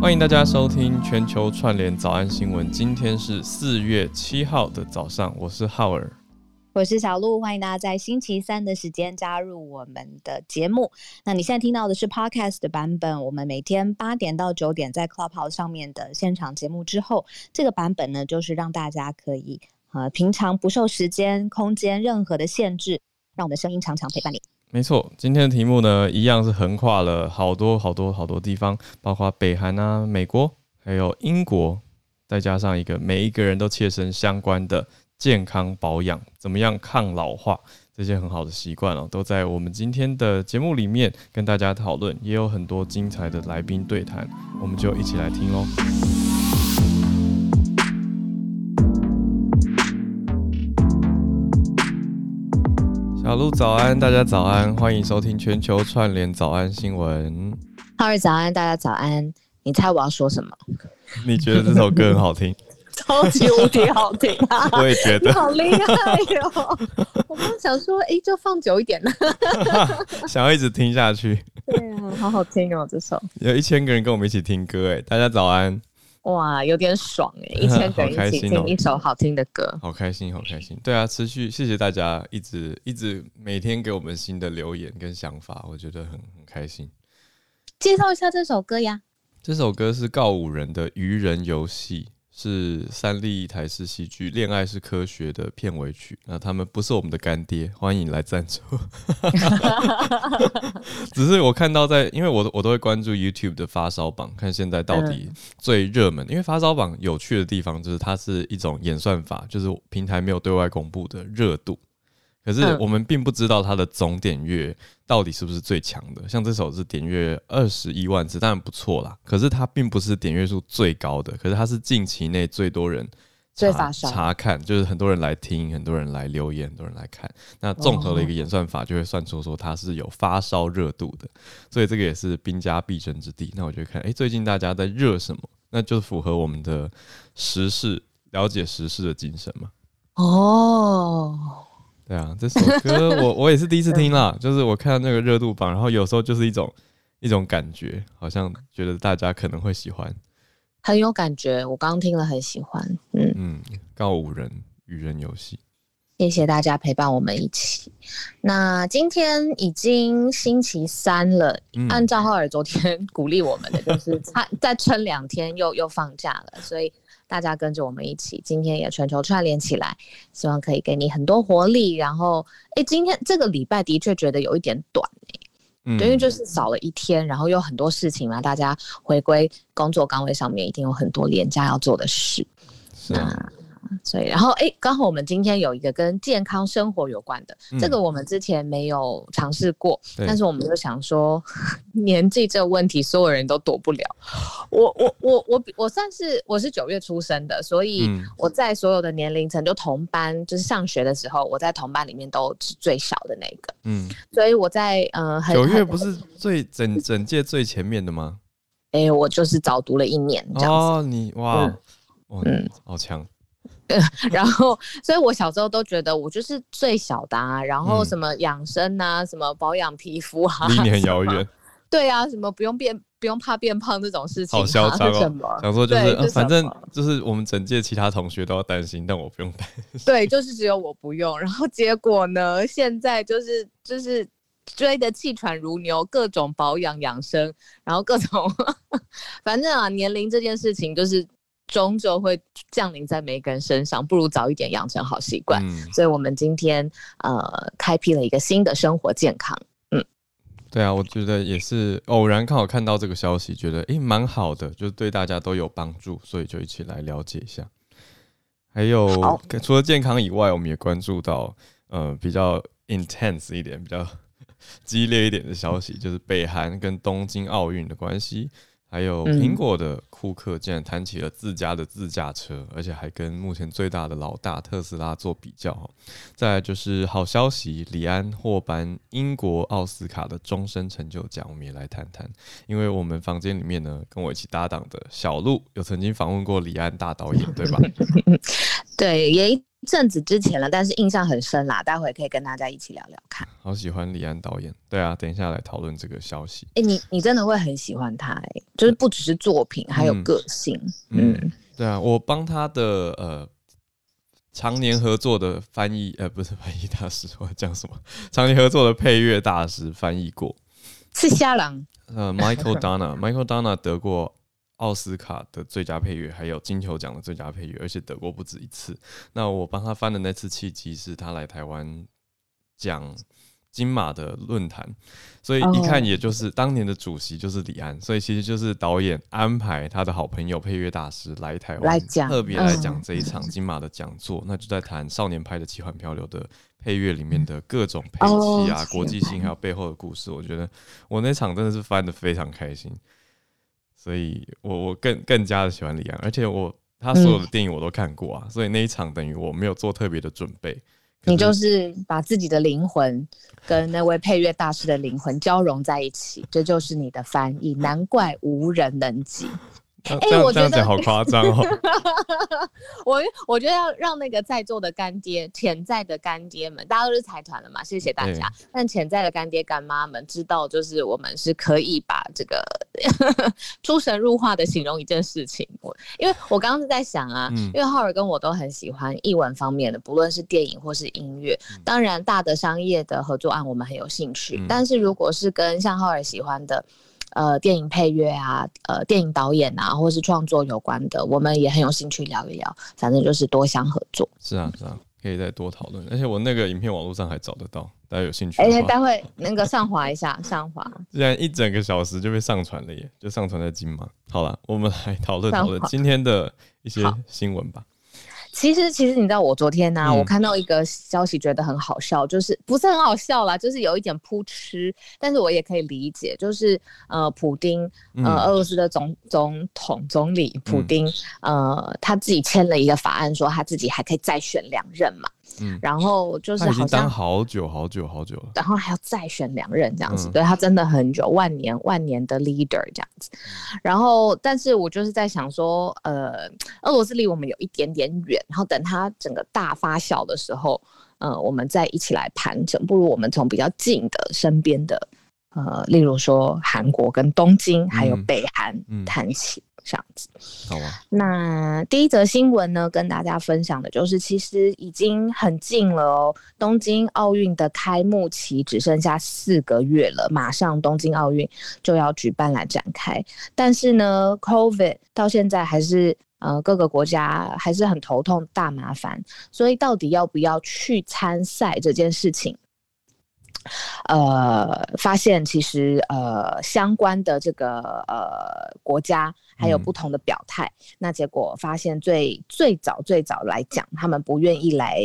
欢迎大家收听全球串联早安新闻。今天是四月七号的早上，我是浩尔，我是小鹿。欢迎大家在星期三的时间加入我们的节目。那你现在听到的是 Podcast 的版本。我们每天八点到九点在 Clubhouse 上面的现场节目之后，这个版本呢，就是让大家可以呃平常不受时间、空间任何的限制，让我们的声音常常陪伴你。没错，今天的题目呢，一样是横跨了好多好多好多地方，包括北韩啊、美国，还有英国，再加上一个每一个人都切身相关的健康保养，怎么样抗老化，这些很好的习惯哦，都在我们今天的节目里面跟大家讨论，也有很多精彩的来宾对谈，我们就一起来听哦。小鹿早安，大家早安，欢迎收听全球串联早安新闻。浩瑞早安，大家早安。你猜我要说什么？你觉得这首歌很好听？超级无敌好听啊！我也觉得。好厉害哟！我刚想说，哎、欸，就放久一点呢。想要一直听下去。对啊，好好听哦，这首。有一千个人跟我们一起听歌，哎，大家早安。哇，有点爽哎！一千个人一起听一首好听的歌，好开心，好开心。对啊，持续谢谢大家一直一直每天给我们新的留言跟想法，我觉得很很开心。介绍一下这首歌呀。这首歌是告五人的《愚人游戏》。是三立台式戏剧《恋爱是科学》的片尾曲。那他们不是我们的干爹，欢迎来赞助。只是我看到在，因为我我都会关注 YouTube 的发烧榜，看现在到底最热门。因为发烧榜有趣的地方就是它是一种演算法，就是平台没有对外公布的热度。可是我们并不知道它的总点阅到底是不是最强的。像这首是点阅二十一万次，当然不错啦。可是它并不是点阅数最高的，可是它是近期内最多人查查看，就是很多人来听，很多人来留言，很多人来看。那综合了一个演算法，就会算出说它是有发烧热度的。所以这个也是兵家必争之地。那我就看，哎、欸，最近大家在热什么？那就符合我们的时事，了解时事的精神嘛。哦。对啊，这首歌我 我也是第一次听啦，就是我看到那个热度榜，然后有时候就是一种一种感觉，好像觉得大家可能会喜欢，很有感觉。我刚刚听了很喜欢，嗯嗯，告五人愚人游戏，谢谢大家陪伴我们一起。那今天已经星期三了，嗯、按照浩尔昨天 鼓励我们的，就是他再撑两天又又放假了，所以。大家跟着我们一起，今天也全球串联起来，希望可以给你很多活力。然后，哎、欸，今天这个礼拜的确觉得有一点短哎、欸，嗯，因为就是少了一天，然后有很多事情嘛，大家回归工作岗位上面，一定有很多廉价要做的事。是啊。所以，然后，哎，刚好我们今天有一个跟健康生活有关的，嗯、这个我们之前没有尝试过，但是我们就想说，年纪这个问题，所有人都躲不了。我，我，我，我，我算是我是九月出生的，所以我在所有的年龄层，就同班，就是上学的时候，我在同班里面都是最小的那个。嗯，所以我在呃，九月不是最整整届最前面的吗？哎，我就是早读了一年这样子。哦，你哇，嗯，哇嗯，好强。然后，所以我小时候都觉得我就是最小的啊。然后什么养生啊，嗯、什么保养皮肤啊，离你很遥远。对啊，什么不用变，不用怕变胖这种事情，好嚣张哦。想说就是，是反正就是我们整届其他同学都要担心，但我不用担心。对，就是只有我不用。然后结果呢，现在就是就是追得气喘如牛，各种保养养生，然后各种，反正啊，年龄这件事情就是。终究会降临在每个人身上，不如早一点养成好习惯。嗯、所以，我们今天呃，开辟了一个新的生活健康。嗯，对啊，我觉得也是偶然刚好看到这个消息，觉得诶蛮好的，就是对大家都有帮助，所以就一起来了解一下。还有除了健康以外，我们也关注到呃比较 intense 一点、比较 激烈一点的消息，就是北韩跟东京奥运的关系。还有苹果的库克竟然谈起了自家的自驾车，而且还跟目前最大的老大特斯拉做比较。再来就是好消息，李安获颁英国奥斯卡的终身成就奖，我们也来谈谈。因为我们房间里面呢，跟我一起搭档的小鹿有曾经访问过李安大导演，对吧？对，也阵子之前了，但是印象很深啦，待会可以跟大家一起聊聊看。好喜欢李安导演，对啊，等一下来讨论这个消息。哎、欸，你你真的会很喜欢他、欸，哎，就是不只是作品，还有个性。嗯，嗯对啊，我帮他的呃常年合作的翻译，呃，不是翻译大师，我讲什么？常年合作的配乐大师翻译过，是瞎狼。呃，Michael Danna，Michael Dana 得过。奥斯卡的最佳配乐，还有金球奖的最佳配乐，而且得过不止一次。那我帮他翻的那次契机是他来台湾讲金马的论坛，所以一看也就是当年的主席就是李安，所以其实就是导演安排他的好朋友配乐大师来台湾，特别来讲这一场金马的讲座。那就在谈少年派的奇幻漂流的配乐里面的各种配器啊、国际性还有背后的故事。我觉得我那场真的是翻得非常开心。所以我我更更加的喜欢李安，而且我他所有的电影我都看过啊，嗯、所以那一场等于我没有做特别的准备。你就是把自己的灵魂跟那位配乐大师的灵魂交融在一起，这就是你的翻译，难怪无人能及。哎、欸，我觉得好夸张哦！我我觉得要让那个在座的干爹、潜在的干爹们，大家都是财团了嘛，谢谢大家。但潜在的干爹干妈们知道，就是我们是可以把这个 出神入化的形容一件事情。我因为我刚刚是在想啊，嗯、因为浩尔跟我都很喜欢译文方面的，不论是电影或是音乐。当然，大的商业的合作案我们很有兴趣，嗯、但是如果是跟像浩尔喜欢的。呃，电影配乐啊，呃，电影导演啊，或是创作有关的，我们也很有兴趣聊一聊。反正就是多相合作。是啊，是啊，可以再多讨论。而且我那个影片网络上还找得到，大家有兴趣。哎、欸，待会那个上滑一下，上滑。既然一整个小时就被上传了耶，就上传在金马。好了，我们来讨论讨论今天的一些新闻吧。其实，其实你知道，我昨天呢、啊，嗯、我看到一个消息，觉得很好笑，就是不是很好笑啦，就是有一点扑哧，但是我也可以理解，就是呃，普丁，呃，俄罗斯的总总统总理普丁，嗯、呃，他自己签了一个法案，说他自己还可以再选两任嘛。嗯，然后就是好像当好久好久好久了，然后还要再选两任这样子，嗯、对他真的很久，万年万年的 leader 这样子。然后，但是我就是在想说，呃，俄罗斯离我们有一点点远，然后等他整个大发酵的时候，呃，我们再一起来盘整。不如我们从比较近的身边的，呃，例如说韩国跟东京，还有北韩谈起。这样子，好啊。那第一则新闻呢，跟大家分享的就是，其实已经很近了哦。东京奥运的开幕期只剩下四个月了，马上东京奥运就要举办来展开。但是呢，COVID 到现在还是呃各个国家还是很头痛大麻烦，所以到底要不要去参赛这件事情？呃，发现其实呃相关的这个呃国家还有不同的表态，嗯、那结果发现最最早最早来讲，他们不愿意来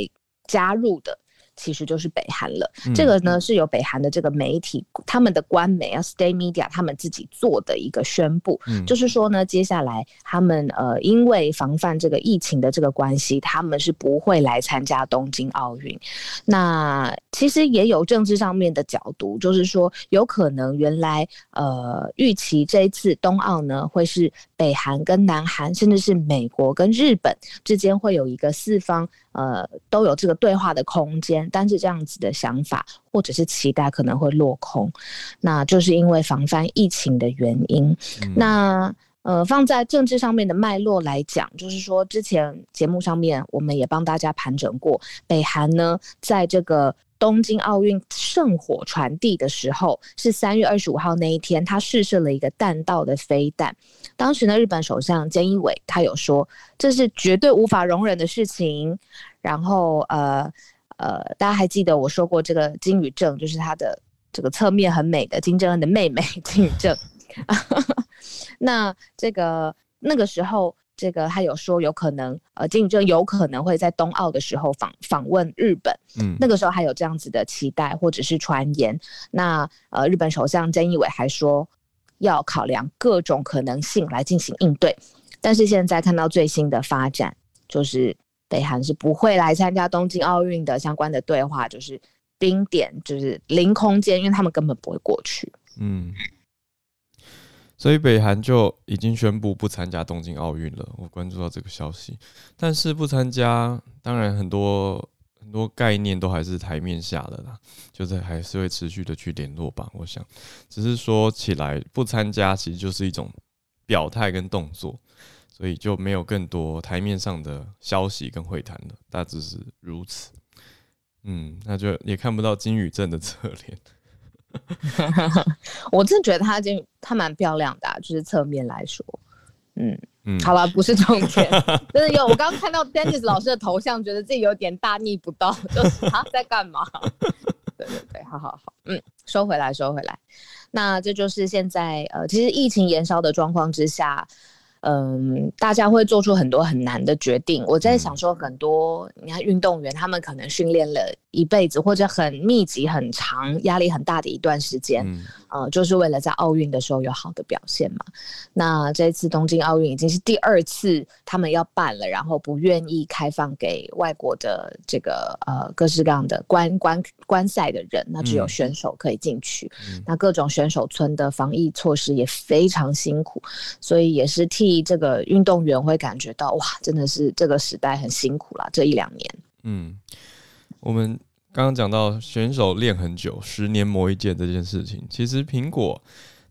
加入的。其实就是北韩了，嗯、这个呢是由北韩的这个媒体，他们的官媒啊，State Media，他们自己做的一个宣布，嗯、就是说呢，接下来他们呃，因为防范这个疫情的这个关系，他们是不会来参加东京奥运。那其实也有政治上面的角度，就是说有可能原来呃预期这一次冬奥呢会是北韩跟南韩，甚至是美国跟日本之间会有一个四方。呃，都有这个对话的空间，但是这样子的想法或者是期待可能会落空，那就是因为防范疫情的原因。嗯、那呃，放在政治上面的脉络来讲，就是说之前节目上面我们也帮大家盘整过，北韩呢在这个。东京奥运圣火传递的时候是三月二十五号那一天，他试射了一个弹道的飞弹。当时呢，日本首相菅义伟他有说这是绝对无法容忍的事情。然后呃呃，大家还记得我说过这个金宇正，就是他的这个侧面很美的金正恩的妹妹 金宇正。那这个那个时候。这个他有说有可能，呃，金宇正有可能会在冬奥的时候访访问日本，嗯，那个时候还有这样子的期待或者是传言。那呃，日本首相菅义伟还说要考量各种可能性来进行应对。但是现在看到最新的发展，就是北韩是不会来参加东京奥运的相关的对话，就是冰点，就是零空间，因为他们根本不会过去。嗯。所以北韩就已经宣布不参加东京奥运了。我关注到这个消息，但是不参加，当然很多很多概念都还是台面下的啦，就是还是会持续的去联络吧。我想，只是说起来不参加，其实就是一种表态跟动作，所以就没有更多台面上的消息跟会谈了，大致是如此。嗯，那就也看不到金宇镇的侧脸。我真的觉得她今她蛮漂亮的，啊，就是侧面来说，嗯嗯，好了，不是重点，真的有我刚刚看到 Dennis 老师的头像，觉得自己有点大逆不道，就是他在干嘛？对对对，好好好，嗯，收回来收回来，那这就是现在呃，其实疫情延烧的状况之下。嗯，大家会做出很多很难的决定。我在想说，很多你看运动员，他们可能训练了一辈子，或者很密集、很长、压力很大的一段时间，嗯，呃，就是为了在奥运的时候有好的表现嘛。那这次东京奥运已经是第二次他们要办了，然后不愿意开放给外国的这个呃各式各样的观观观赛的人，那只有选手可以进去。嗯，那各种选手村的防疫措施也非常辛苦，所以也是替。这个运动员会感觉到哇，真的是这个时代很辛苦了，这一两年。嗯，我们刚刚讲到选手练很久，十年磨一剑这件事情，其实苹果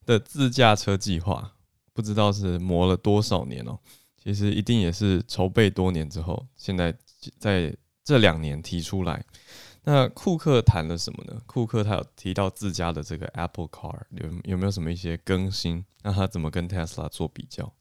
的自驾车计划不知道是磨了多少年哦。其实一定也是筹备多年之后，现在在这两年提出来。那库克谈了什么呢？库克他有提到自家的这个 Apple Car 有有没有什么一些更新？那他怎么跟 Tesla 做比较？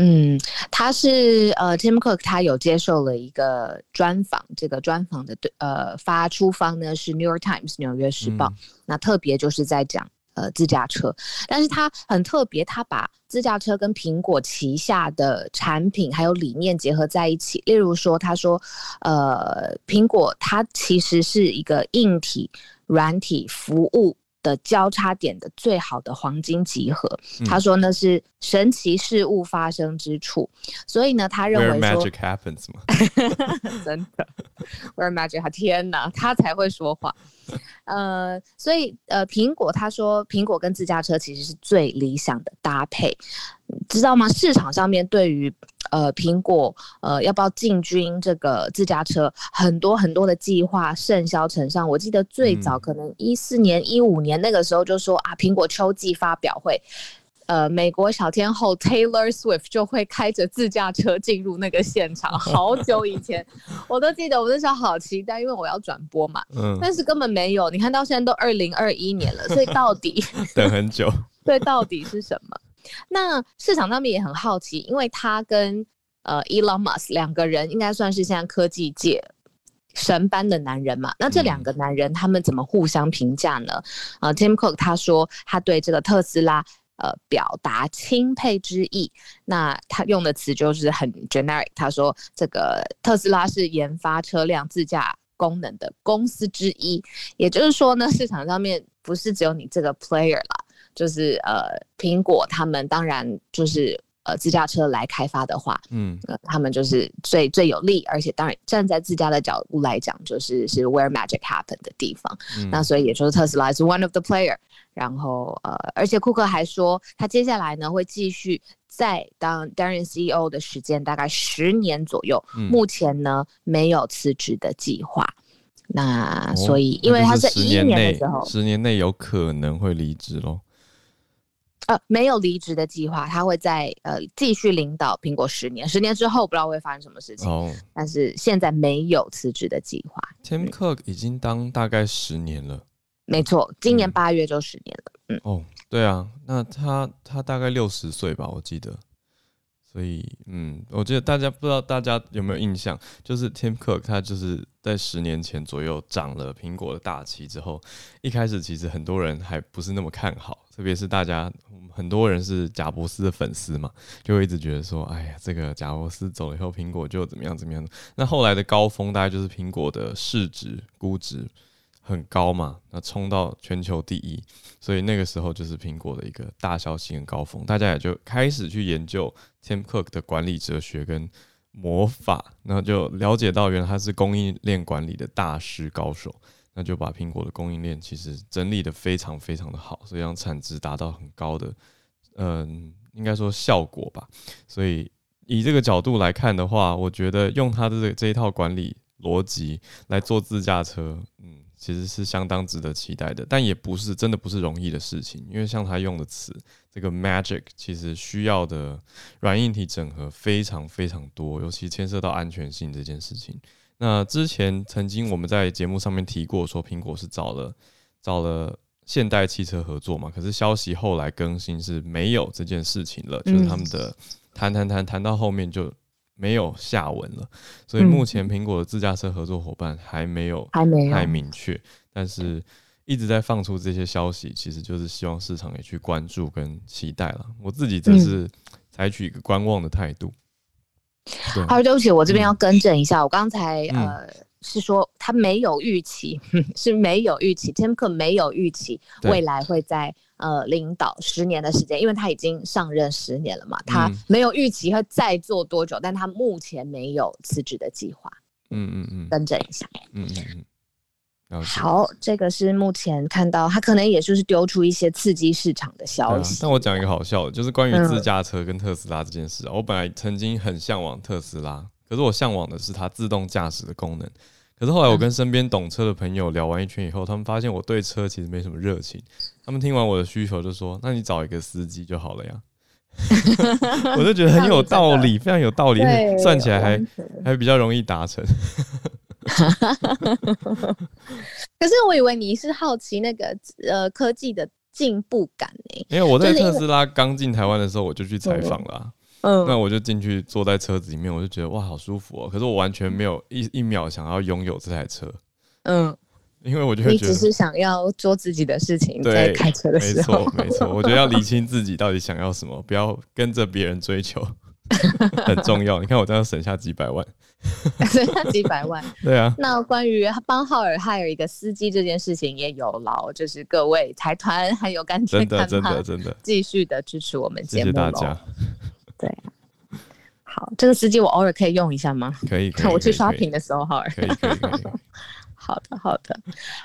嗯，他是呃，Tim Cook，他有接受了一个专访，这个专访的对呃发出方呢是《New York Times》纽约时报，嗯、那特别就是在讲呃自驾车，但是他很特别，他把自驾车跟苹果旗下的产品还有理念结合在一起，例如说，他说呃，苹果它其实是一个硬体、软体服务。的交叉点的最好的黄金集合，嗯、他说那是神奇事物发生之处，所以呢，他认为 magic happens 吗，真的 Where magic，天哪，他才会说话。呃，所以呃，苹果他说苹果跟自驾车其实是最理想的搭配，知道吗？市场上面对于呃苹果呃要不要进军这个自驾车，很多很多的计划甚嚣尘上。我记得最早可能一四年、一五年那个时候就说啊，苹果秋季发表会。呃，美国小天后 Taylor Swift 就会开着自驾车进入那个现场。好久以前，我都记得，我那时候好期待，因为我要转播嘛。嗯。但是根本没有，你看到现在都二零二一年了，所以到底 等很久。对，到底是什么？那市场上面也很好奇，因为他跟呃 Elon Musk 两个人应该算是现在科技界神般的男人嘛。那这两个男人他们怎么互相评价呢？呃，Tim Cook 他说他对这个特斯拉。呃，表达钦佩之意。那他用的词就是很 generic。他说，这个特斯拉是研发车辆自驾功能的公司之一。也就是说呢，市场上面不是只有你这个 player 啦，就是呃，苹果他们当然就是。呃，自驾车来开发的话，嗯，呃，他们就是最最有利，而且当然站在自家的角度来讲，就是是 where magic happen 的地方。嗯、那所以也就是特斯拉是 one of the player。然后呃，而且库克还说，他接下来呢会继续在当担任 CEO 的时间大概十年左右。嗯、目前呢没有辞职的计划。那所以，因为他是一年的时候，十年内有可能会离职喽。呃，没有离职的计划，他会在呃继续领导苹果十年，十年之后不知道会发生什么事情。哦，但是现在没有辞职的计划。Tim Cook 已经当大概十年了，没错，今年八月就十年了。嗯，嗯哦，对啊，那他他大概六十岁吧，我记得。所以，嗯，我觉得大家不知道大家有没有印象，就是 Tim Cook 他就是在十年前左右涨了苹果的大旗之后，一开始其实很多人还不是那么看好，特别是大家很多人是贾伯斯的粉丝嘛，就会一直觉得说，哎呀，这个贾伯斯走了以后，苹果就怎么样怎么样。那后来的高峰大概就是苹果的市值估值。很高嘛，那冲到全球第一，所以那个时候就是苹果的一个大消息跟高峰，大家也就开始去研究 Tim Cook 的管理哲学跟魔法，那就了解到原来他是供应链管理的大师高手，那就把苹果的供应链其实整理的非常非常的好，所以让产值达到很高的嗯，应该说效果吧。所以以这个角度来看的话，我觉得用他的这这一套管理逻辑来做自驾车，嗯，其实是相当值得期待的。但也不是真的不是容易的事情，因为像他用的词这个 magic，其实需要的软硬体整合非常非常多，尤其牵涉到安全性这件事情。那之前曾经我们在节目上面提过，说苹果是找了找了现代汽车合作嘛，可是消息后来更新是没有这件事情了，就是他们的谈谈谈谈到后面就没有下文了，所以目前苹果的自驾车合作伙伴还没有还没太明确，但是一直在放出这些消息，其实就是希望市场也去关注跟期待了。我自己则是采取一个观望的态度。好，对不起，我这边要更正一下，嗯、我刚才呃、嗯、是说他没有预期，是没有预期，Tim Cook 没有预期未来会在呃领导十年的时间，因为他已经上任十年了嘛，他没有预期会再做多久，但他目前没有辞职的计划。嗯嗯嗯，更正一下。嗯嗯嗯。好，这个是目前看到他可能也就是丢出一些刺激市场的消息。啊、但我讲一个好笑的，就是关于自驾车跟特斯拉这件事、啊。嗯、我本来曾经很向往特斯拉，可是我向往的是它自动驾驶的功能。可是后来我跟身边懂车的朋友聊完一圈以后，他们发现我对车其实没什么热情。他们听完我的需求就说：“那你找一个司机就好了呀。”我就觉得很有道理，非常有道理，算起来还还比较容易达成。可是我以为你是好奇那个呃科技的进步感呢？因为我在特斯拉刚进台湾的时候，我就去采访了。嗯，那我就进去坐在车子里面，我就觉得哇，好舒服哦。可是我完全没有一一秒想要拥有这台车。嗯，因为我就会觉得你只是想要做自己的事情，在开车的时候。没错，没错。我觉得要理清自己到底想要什么，不要跟着别人追求。很重要，你看我这样省下几百万，省下几百万。对啊，那关于帮浩尔还有一个司机这件事情，也有劳就是各位财团还有干爹干妈，真的真的真的继续的支持我们节目，谢谢大家。对，好，这个司机我偶尔可以用一下吗？可以，可以，我去刷屏的时候，哈尔可以，可以，可以。好的，好的，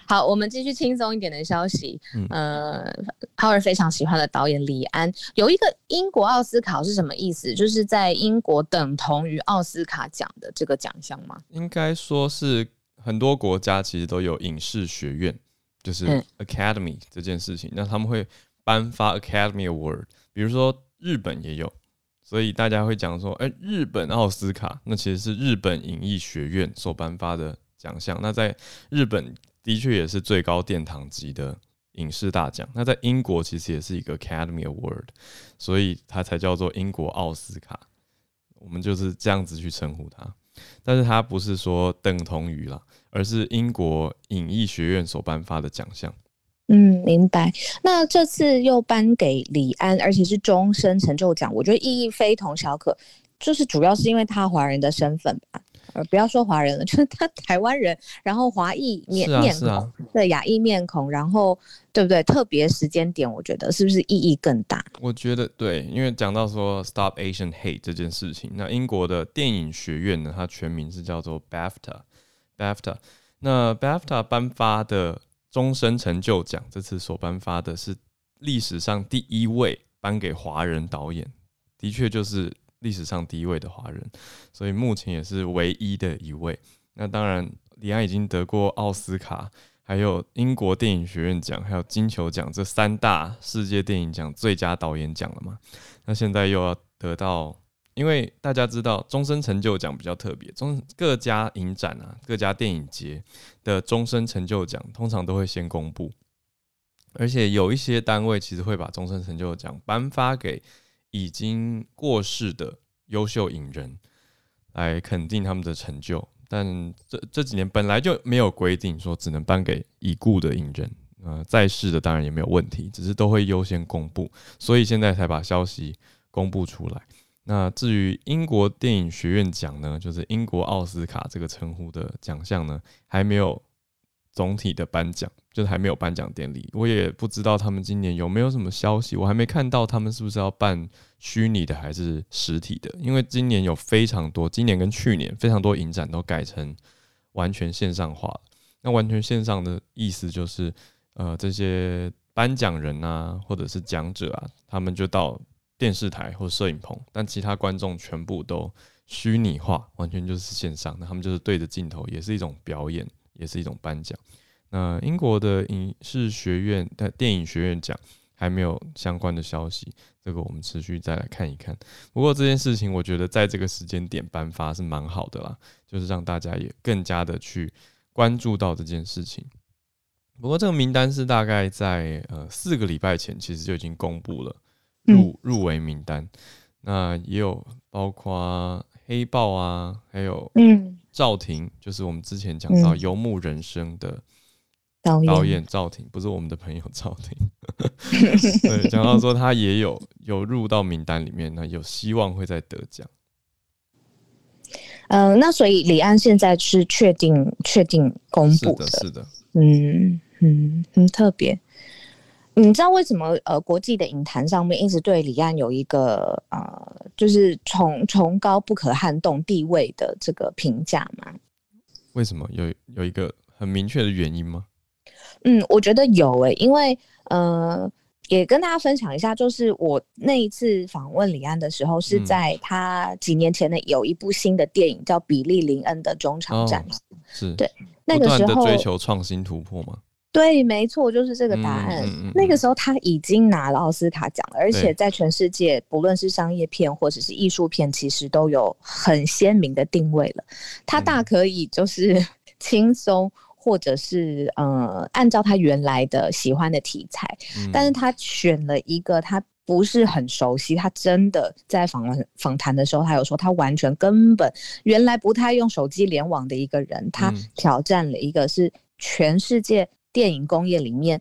好，我们继续轻松一点的消息。嗯，呃，浩尔非常喜欢的导演李安有一个英国奥斯卡是什么意思？就是在英国等同于奥斯卡奖的这个奖项吗？应该说是很多国家其实都有影视学院，就是 Academy 这件事情。嗯、那他们会颁发 Academy Award，比如说日本也有，所以大家会讲说，哎、日本奥斯卡，那其实是日本影艺学院所颁发的。奖项，那在日本的确也是最高殿堂级的影视大奖。那在英国其实也是一个 Academy Award，所以它才叫做英国奥斯卡。我们就是这样子去称呼它，但是它不是说等同于啦，而是英国影艺学院所颁发的奖项。嗯，明白。那这次又颁给李安，而且是终身成就奖，我觉得意义非同小可。就是主要是因为他华人的身份吧。呃，不要说华人了，就是他台湾人，然后华裔面面孔，对亚裔面孔，然后对不对？特别时间点，我觉得是不是意义更大？我觉得对，因为讲到说 Stop Asian Hate 这件事情，那英国的电影学院呢，它全名是叫做 BAFTA，BAFTA。那 BAFTA 颁发的终身成就奖，这次所颁发的是历史上第一位颁给华人导演，的确就是。历史上第一位的华人，所以目前也是唯一的一位。那当然，李安已经得过奥斯卡，还有英国电影学院奖，还有金球奖这三大世界电影奖最佳导演奖了嘛？那现在又要得到，因为大家知道终身成就奖比较特别，中各家影展啊，各家电影节的终身成就奖通常都会先公布，而且有一些单位其实会把终身成就奖颁发给。已经过世的优秀影人来肯定他们的成就，但这这几年本来就没有规定说只能颁给已故的影人，呃，在世的当然也没有问题，只是都会优先公布，所以现在才把消息公布出来。那至于英国电影学院奖呢，就是英国奥斯卡这个称呼的奖项呢，还没有。总体的颁奖就是还没有颁奖典礼，我也不知道他们今年有没有什么消息，我还没看到他们是不是要办虚拟的还是实体的，因为今年有非常多，今年跟去年非常多影展都改成完全线上化。那完全线上的意思就是，呃，这些颁奖人啊，或者是讲者啊，他们就到电视台或摄影棚，但其他观众全部都虚拟化，完全就是线上。那他们就是对着镜头，也是一种表演，也是一种颁奖。那英国的影视学院的电影学院奖还没有相关的消息，这个我们持续再来看一看。不过这件事情，我觉得在这个时间点颁发是蛮好的啦，就是让大家也更加的去关注到这件事情。不过这个名单是大概在呃四个礼拜前，其实就已经公布了入入围名单。那也有包括黑豹啊，还有嗯赵婷，就是我们之前讲到《游牧人生》的导演赵婷，不是我们的朋友赵婷。对，讲到说他也有有入到名单里面，那有希望会再得奖。嗯，那所以李安现在是确定确定公布的，是的，嗯。嗯，很特别。你知道为什么呃，国际的影坛上面一直对李安有一个呃，就是崇崇高不可撼动地位的这个评价吗？为什么有有一个很明确的原因吗？嗯，我觉得有诶、欸，因为呃，也跟大家分享一下，就是我那一次访问李安的时候，是在他几年前的有一部新的电影叫《比利林恩的中场战是对那个时候追求创新突破吗？对，没错，就是这个答案。嗯嗯嗯、那个时候他已经拿了奥斯卡奖了，而且在全世界，不论是商业片或者是艺术片，其实都有很鲜明的定位了。他大可以就是 轻松，或者是呃，按照他原来的喜欢的题材，嗯、但是他选了一个他不是很熟悉。他真的在访问访谈的时候，他有说他完全根本原来不太用手机联网的一个人，他挑战了一个是全世界。电影工业里面，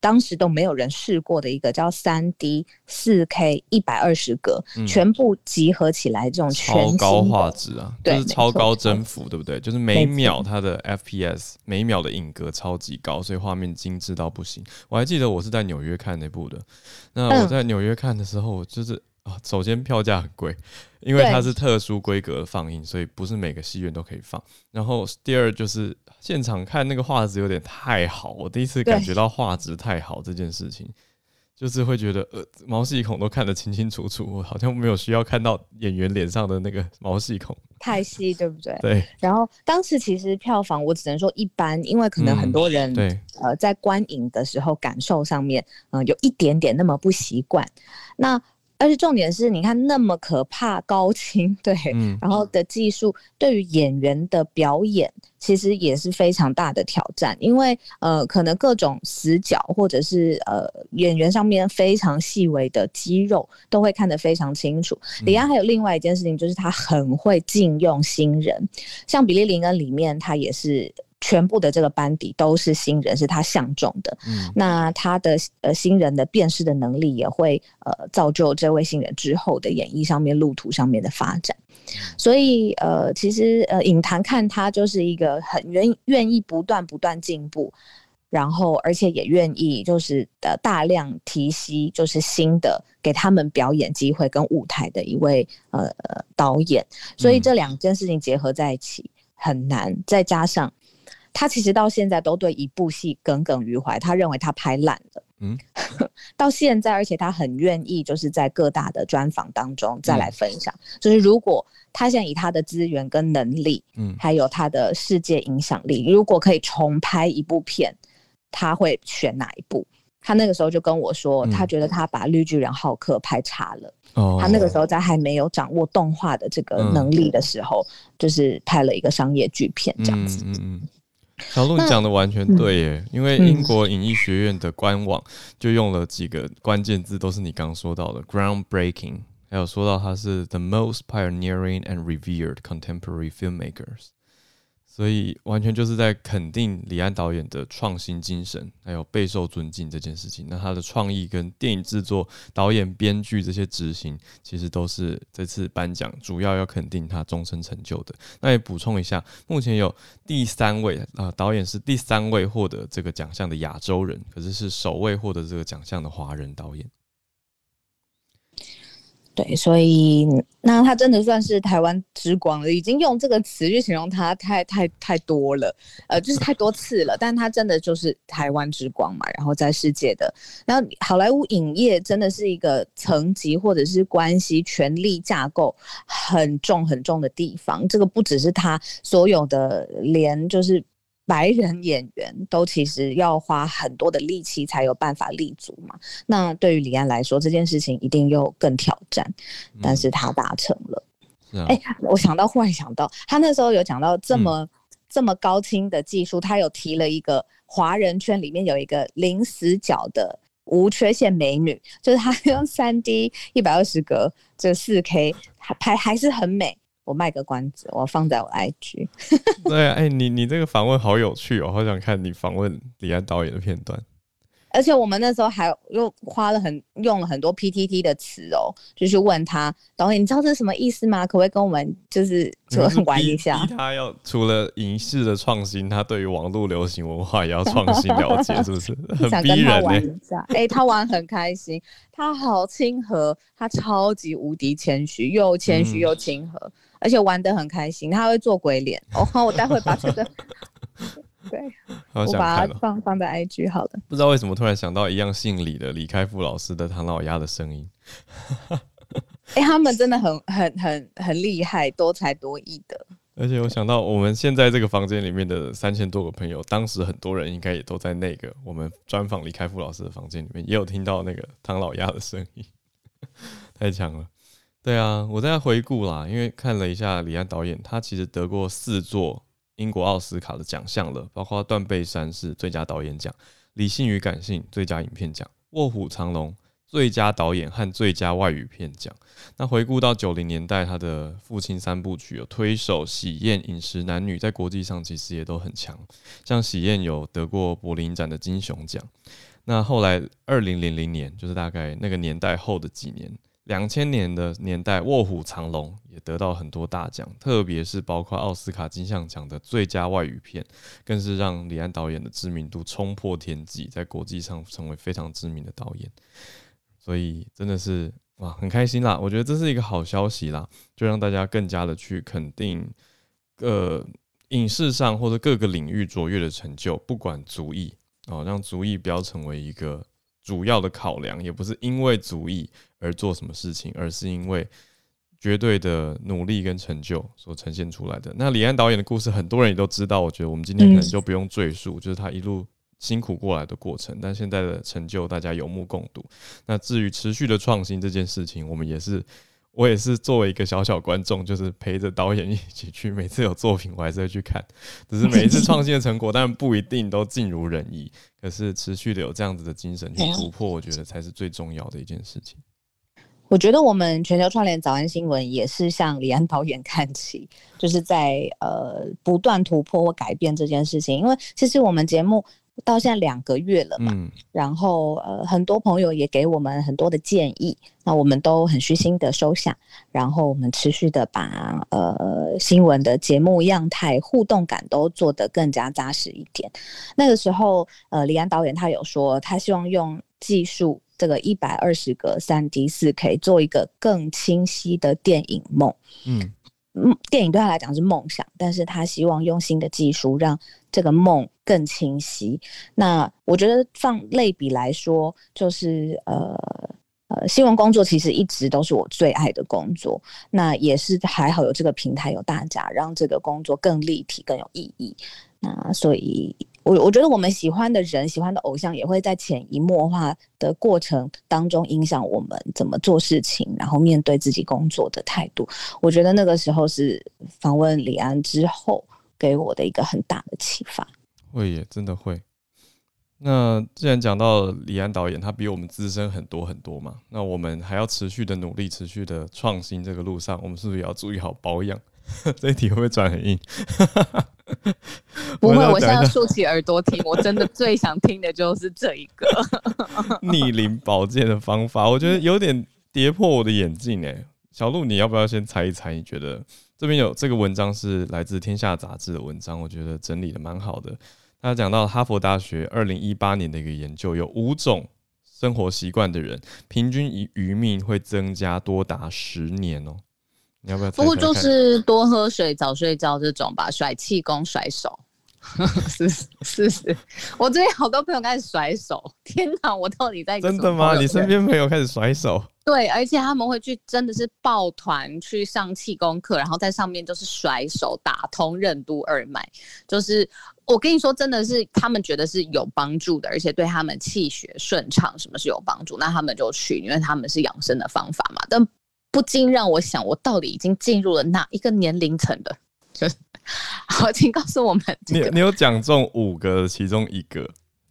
当时都没有人试过的一个叫三 D 四 K 一百二十格，嗯，全部集合起来这种全超高画质啊，就是超高帧幅，对不对？就是每秒它的 FPS 每秒的影格超级高，所以画面精致到不行。我还记得我是在纽约看那部的，那我在纽约看的时候，就是啊，首先票价很贵，因为它是特殊规格的放映，所以不是每个戏院都可以放。然后第二就是。现场看那个画质有点太好，我第一次感觉到画质太好这件事情，就是会觉得呃毛细孔都看得清清楚楚，我好像没有需要看到演员脸上的那个毛细孔太细，对不对？对。然后当时其实票房我只能说一般，因为可能很多人、嗯、对呃在观影的时候感受上面嗯、呃、有一点点那么不习惯，那。而且重点是，你看那么可怕高清，对，嗯、然后的技术对于演员的表演，其实也是非常大的挑战。因为呃，可能各种死角或者是呃演员上面非常细微的肌肉，都会看得非常清楚。嗯、李安还有另外一件事情，就是他很会禁用新人，像《比利林恩》里面，他也是。全部的这个班底都是新人，是他相中的。嗯，那他的呃新人的辨识的能力也会呃造就这位新人之后的演艺上面路途上面的发展。所以呃，其实呃影坛看他就是一个很愿愿意不断不断进步，然后而且也愿意就是呃大量提携就是新的给他们表演机会跟舞台的一位呃导演。所以这两件事情结合在一起很难，再加上。他其实到现在都对一部戏耿耿于怀，他认为他拍烂了。嗯，到现在，而且他很愿意就是在各大的专访当中再来分享，嗯、就是如果他现在以他的资源跟能力，嗯，还有他的世界影响力，如果可以重拍一部片，他会选哪一部？他那个时候就跟我说，他觉得他把《绿巨人浩克》拍差了。哦、嗯，他那个时候在还没有掌握动画的这个能力的时候，嗯、就是拍了一个商业巨片这样子。嗯。嗯嗯小鹿，你讲的完全对耶，嗯、因为英国影艺学院的官网就用了几个关键字，都是你刚刚说到的 groundbreaking，还有说到他是 the most pioneering and revered contemporary filmmakers。所以完全就是在肯定李安导演的创新精神，还有备受尊敬这件事情。那他的创意跟电影制作、导演、编剧这些执行，其实都是这次颁奖主要要肯定他终身成就的。那也补充一下，目前有第三位啊、导演是第三位获得这个奖项的亚洲人，可是是首位获得这个奖项的华人导演。对，所以那他真的算是台湾之光了，已经用这个词去形容他太太太多了，呃，就是太多次了。但他真的就是台湾之光嘛，然后在世界的，然后好莱坞影业真的是一个层级或者是关系、权力架构很重很重的地方。这个不只是他所有的，连就是。白人演员都其实要花很多的力气才有办法立足嘛。那对于李安来说，这件事情一定又更挑战，但是他达成了。哎、嗯欸，我想到，忽然想到，他那时候有讲到这么、嗯、这么高清的技术，他有提了一个华人圈里面有一个零死角的无缺陷美女，就是他用三 D 一百二十格这四 K 拍还是很美。我卖个关子，我放在我 IG。对啊，哎、欸，你你这个访问好有趣哦，好想看你访问李安导演的片段。而且我们那时候还又花了很用了很多 PTT 的词哦，就去问他导演，你知道这是什么意思吗？可不可以跟我们就是玩一下？他要除了影视的创新，他对于网络流行文化也要创新了解，是不是？很逼人哎、欸！哎、欸，他玩很开心，他好亲和，他超级无敌谦虚，又谦虚又亲和。嗯而且玩得很开心，他会做鬼脸。哦，好，我待会把这个，对，我把它放放在 IG 好了。不知道为什么突然想到一样姓李的李开复老师的唐老鸭的声音。哎、欸，他们真的很很很很厉害，多才多艺的。而且我想到我们现在这个房间里面的三千多个朋友，当时很多人应该也都在那个我们专访李开复老师的房间里面，也有听到那个唐老鸭的声音，太强了。对啊，我在回顾啦，因为看了一下李安导演，他其实得过四座英国奥斯卡的奖项了，包括《断背山》是最佳导演奖，《理性与感性》最佳影片奖，《卧虎藏龙》最佳导演和最佳外语片奖。那回顾到九零年代，他的父亲三部曲有《推手》《喜宴》《饮食男女》，在国际上其实也都很强，像《喜宴》有得过柏林展的金熊奖。那后来二零零零年，就是大概那个年代后的几年。两千年的年代，《卧虎藏龙》也得到很多大奖，特别是包括奥斯卡金像奖的最佳外语片，更是让李安导演的知名度冲破天际，在国际上成为非常知名的导演。所以真的是哇，很开心啦！我觉得这是一个好消息啦，就让大家更加的去肯定，呃，影视上或者各个领域卓越的成就，不管族裔哦，让族裔不要成为一个。主要的考量也不是因为族裔而做什么事情，而是因为绝对的努力跟成就所呈现出来的。那李安导演的故事，很多人也都知道。我觉得我们今天可能就不用赘述，就是他一路辛苦过来的过程。但现在的成就，大家有目共睹。那至于持续的创新这件事情，我们也是。我也是作为一个小小观众，就是陪着导演一起去。每次有作品，我还是会去看。只是每一次创新的成果，当然不一定都尽如人意。可是持续的有这样子的精神去突破，我觉得才是最重要的一件事情。我觉得我们全球串联早安新闻也是向李安导演看齐，就是在呃不断突破或改变这件事情。因为其实我们节目。到现在两个月了嘛，嗯、然后呃，很多朋友也给我们很多的建议，那我们都很虚心的收下，然后我们持续的把呃新闻的节目样态、互动感都做得更加扎实一点。那个时候，呃，李安导演他有说，他希望用技术这个一百二十个三 D 四 K 做一个更清晰的电影梦。嗯。嗯，电影对他来讲是梦想，但是他希望用新的技术让这个梦更清晰。那我觉得放类比来说，就是呃呃，新闻工作其实一直都是我最爱的工作。那也是还好有这个平台，有大家让这个工作更立体、更有意义。那所以。我我觉得我们喜欢的人、喜欢的偶像，也会在潜移默化的过程当中影响我们怎么做事情，然后面对自己工作的态度。我觉得那个时候是访问李安之后给我的一个很大的启发。会耶，真的会。那既然讲到李安导演，他比我们资深很多很多嘛，那我们还要持续的努力、持续的创新这个路上，我们是不是也要注意好保养？这一题会不会转很硬？不会，我现在竖起耳朵听，我真的最想听的就是这一个 逆龄保健的方法。我觉得有点跌破我的眼镜哎，小鹿，你要不要先猜一猜？你觉得这边有这个文章是来自《天下》杂志的文章，我觉得整理的蛮好的。他讲到哈佛大学二零一八年的一个研究，有五种生活习惯的人，平均余余命会增加多达十年哦。你要不要猜猜？不过就是多喝水、早睡觉这种吧，甩气功、甩手。是是是，我最近好多朋友开始甩手，天哪！我到底在真的吗？你身边朋友开始甩手？对，而且他们会去真的是抱团去上气功课，然后在上面就是甩手打通任督二脉，就是我跟你说，真的是他们觉得是有帮助的，而且对他们气血顺畅什么是有帮助，那他们就去，因为他们是养生的方法嘛。但不禁让我想，我到底已经进入了哪一个年龄层的？就是。好，请告诉我们，你你有讲中五个，其中一个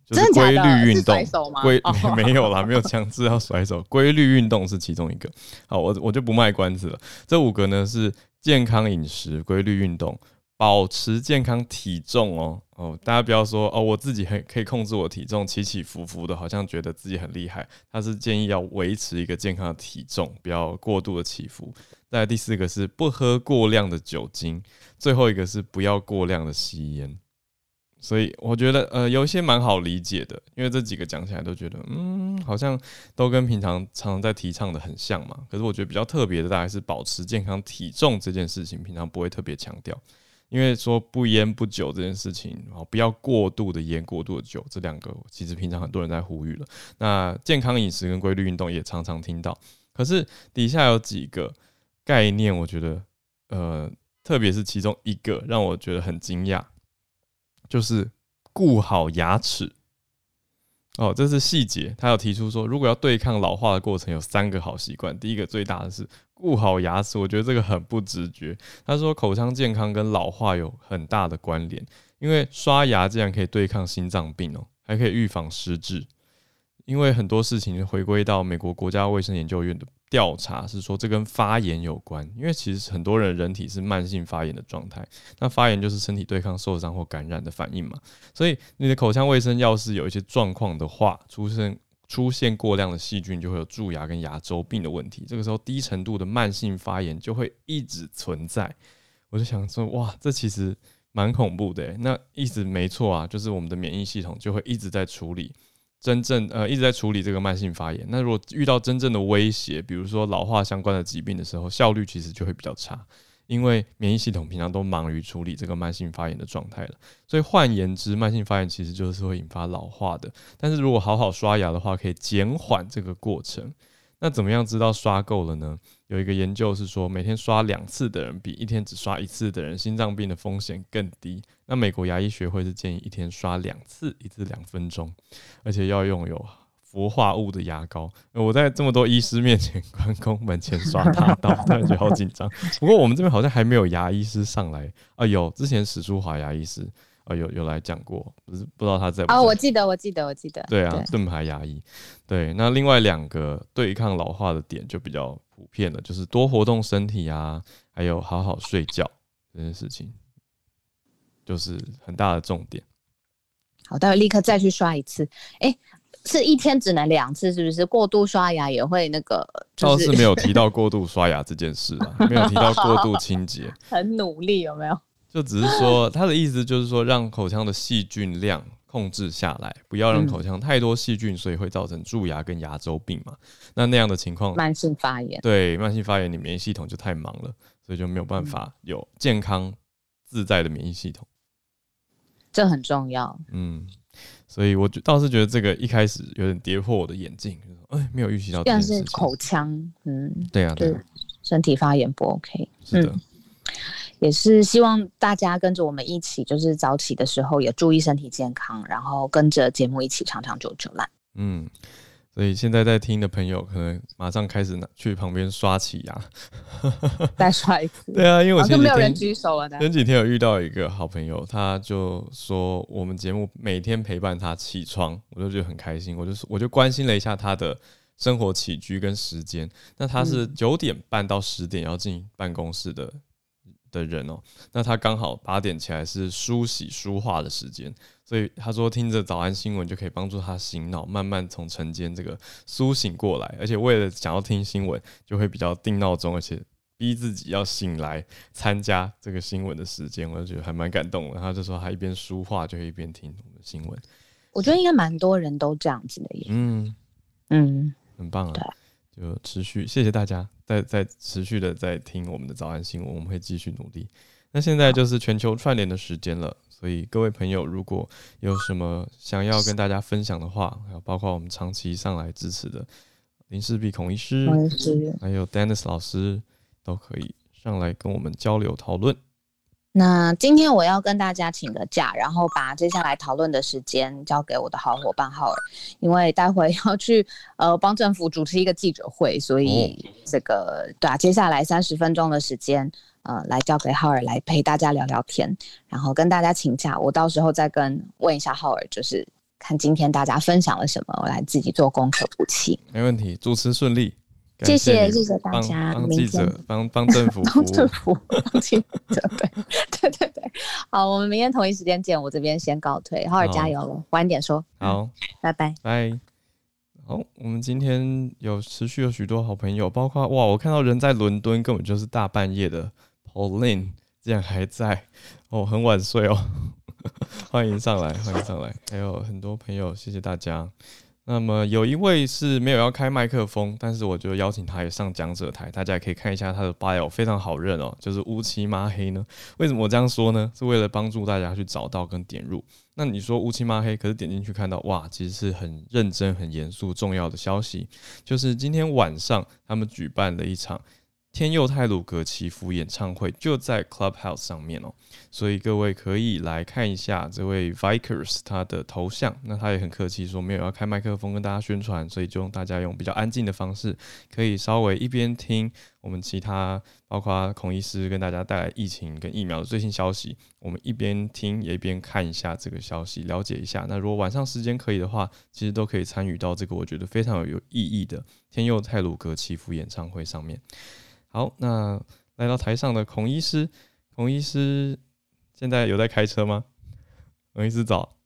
就是规律运动，规 没有啦，没有强制要甩手，规律运动是其中一个。好，我我就不卖关子了。这五个呢是健康饮食、规律运动、保持健康体重哦哦，大家不要说哦，我自己很可以控制我体重起起伏伏的，好像觉得自己很厉害。他是建议要维持一个健康的体重，不要过度的起伏。再来第四个是不喝过量的酒精，最后一个是不要过量的吸烟。所以我觉得呃有一些蛮好理解的，因为这几个讲起来都觉得嗯好像都跟平常常常在提倡的很像嘛。可是我觉得比较特别的大概是保持健康体重这件事情，平常不会特别强调，因为说不烟不酒这件事情，然后不要过度的烟过度的酒，这两个其实平常很多人在呼吁了。那健康饮食跟规律运动也常常听到，可是底下有几个。概念，我觉得，呃，特别是其中一个让我觉得很惊讶，就是顾好牙齿。哦，这是细节。他有提出说，如果要对抗老化的过程，有三个好习惯。第一个最大的是顾好牙齿，我觉得这个很不直觉。他说，口腔健康跟老化有很大的关联，因为刷牙竟然可以对抗心脏病哦，还可以预防失智。因为很多事情回归到美国国家卫生研究院的。调查是说，这跟发炎有关，因为其实很多人人体是慢性发炎的状态，那发炎就是身体对抗受伤或感染的反应嘛，所以你的口腔卫生要是有一些状况的话，出现出现过量的细菌，就会有蛀牙跟牙周病的问题，这个时候低程度的慢性发炎就会一直存在。我就想说，哇，这其实蛮恐怖的，那一直没错啊，就是我们的免疫系统就会一直在处理。真正呃一直在处理这个慢性发炎，那如果遇到真正的威胁，比如说老化相关的疾病的时候，效率其实就会比较差，因为免疫系统平常都忙于处理这个慢性发炎的状态了。所以换言之，慢性发炎其实就是会引发老化的。但是如果好好刷牙的话，可以减缓这个过程。那怎么样知道刷够了呢？有一个研究是说，每天刷两次的人比一天只刷一次的人，心脏病的风险更低。那美国牙医学会是建议一天刷两次，一次两分钟，而且要用有氟化物的牙膏。我在这么多医师面前，关公门前刷大刀，突然觉得好紧张。不过我们这边好像还没有牙医师上来啊，有之前史书华牙医师。啊，有有来讲过，不是不知道他在不在啊？我记得，我记得，我记得。对啊，盾牌牙医。对，那另外两个对抗老化的点就比较普遍了，就是多活动身体啊，还有好好睡觉这件事情，就是很大的重点。好，待会立刻再去刷一次。哎、欸，是一天只能两次，是不是？过度刷牙也会那个？倒是没有提到过度刷牙这件事啊，没有提到过度清洁。很努力，有没有？就只是说，他的意思就是说，让口腔的细菌量控制下来，不要让口腔太多细菌，所以会造成蛀牙跟牙周病嘛。那那样的情况，慢性发炎，对，慢性发炎，你免疫系统就太忙了，所以就没有办法有健康自在的免疫系统。这很重要。嗯，所以我倒是觉得这个一开始有点跌破我的眼镜，哎，没有预期到这件事情。但是口腔，嗯，对啊，对，身体发炎不 OK，是的。嗯也是希望大家跟着我们一起，就是早起的时候也注意身体健康，然后跟着节目一起长长久久啦。嗯，所以现在在听的朋友，可能马上开始拿去旁边刷起牙，再刷一次。对啊，因为我前几天、哦、没有人举手了。前几天有遇到一个好朋友，他就说我们节目每天陪伴他起床，我就觉得很开心。我就我就关心了一下他的生活起居跟时间。那他是九点半到十点要进办公室的。的人哦，那他刚好八点起来是梳洗梳化的时间，所以他说听着早安新闻就可以帮助他醒脑，慢慢从晨间这个苏醒过来。而且为了想要听新闻，就会比较定闹钟，而且逼自己要醒来参加这个新闻的时间，我就觉得还蛮感动的。他就说他一边梳化就会一边听我们的新闻。我觉得应该蛮多人都这样子的耶。嗯，嗯，很棒啊，就持续谢谢大家在在持续的在听我们的早安新闻，我们会继续努力。那现在就是全球串联的时间了，所以各位朋友如果有什么想要跟大家分享的话，还有包括我们长期上来支持的林世璧孔医师，还有 Dennis 老师，都可以上来跟我们交流讨论。那今天我要跟大家请个假，然后把接下来讨论的时间交给我的好伙伴浩尔，因为待会要去呃帮政府主持一个记者会，所以这个、哦、对啊，接下来三十分钟的时间。呃，来交给浩尔来陪大家聊聊天，然后跟大家请假，我到时候再跟问一下浩尔，就是看今天大家分享了什么，我来自己做功课补齐。没问题，主持顺利，谢谢谢谢大家。帮记者，帮帮政府，帮政府，帮记者，对对对对。好，我们明天同一时间见，我这边先告退，好好加油了，晚点说。好，拜拜拜。好，我们今天有持续有许多好朋友，包括哇，我看到人在伦敦，根本就是大半夜的。Pauline 竟然还在哦，很晚睡哦，欢迎上来，欢迎上来，还有很多朋友，谢谢大家。那么有一位是没有要开麦克风，但是我就邀请他也上讲者台，大家也可以看一下他的 bio，非常好认哦，就是乌漆嘛黑呢。为什么我这样说呢？是为了帮助大家去找到跟点入。那你说乌漆嘛黑，可是点进去看到哇，其实是很认真、很严肃、重要的消息，就是今天晚上他们举办了一场。天佑泰鲁格祈福演唱会就在 Clubhouse 上面哦，所以各位可以来看一下这位 Vikers 他的头像。那他也很客气说没有要开麦克风跟大家宣传，所以就用大家用比较安静的方式，可以稍微一边听我们其他包括孔医师跟大家带来疫情跟疫苗的最新消息，我们一边听也一边看一下这个消息，了解一下。那如果晚上时间可以的话，其实都可以参与到这个我觉得非常有意义的天佑泰鲁格祈福演唱会上面。好，那来到台上的孔医师，孔医师现在有在开车吗？孔医师早，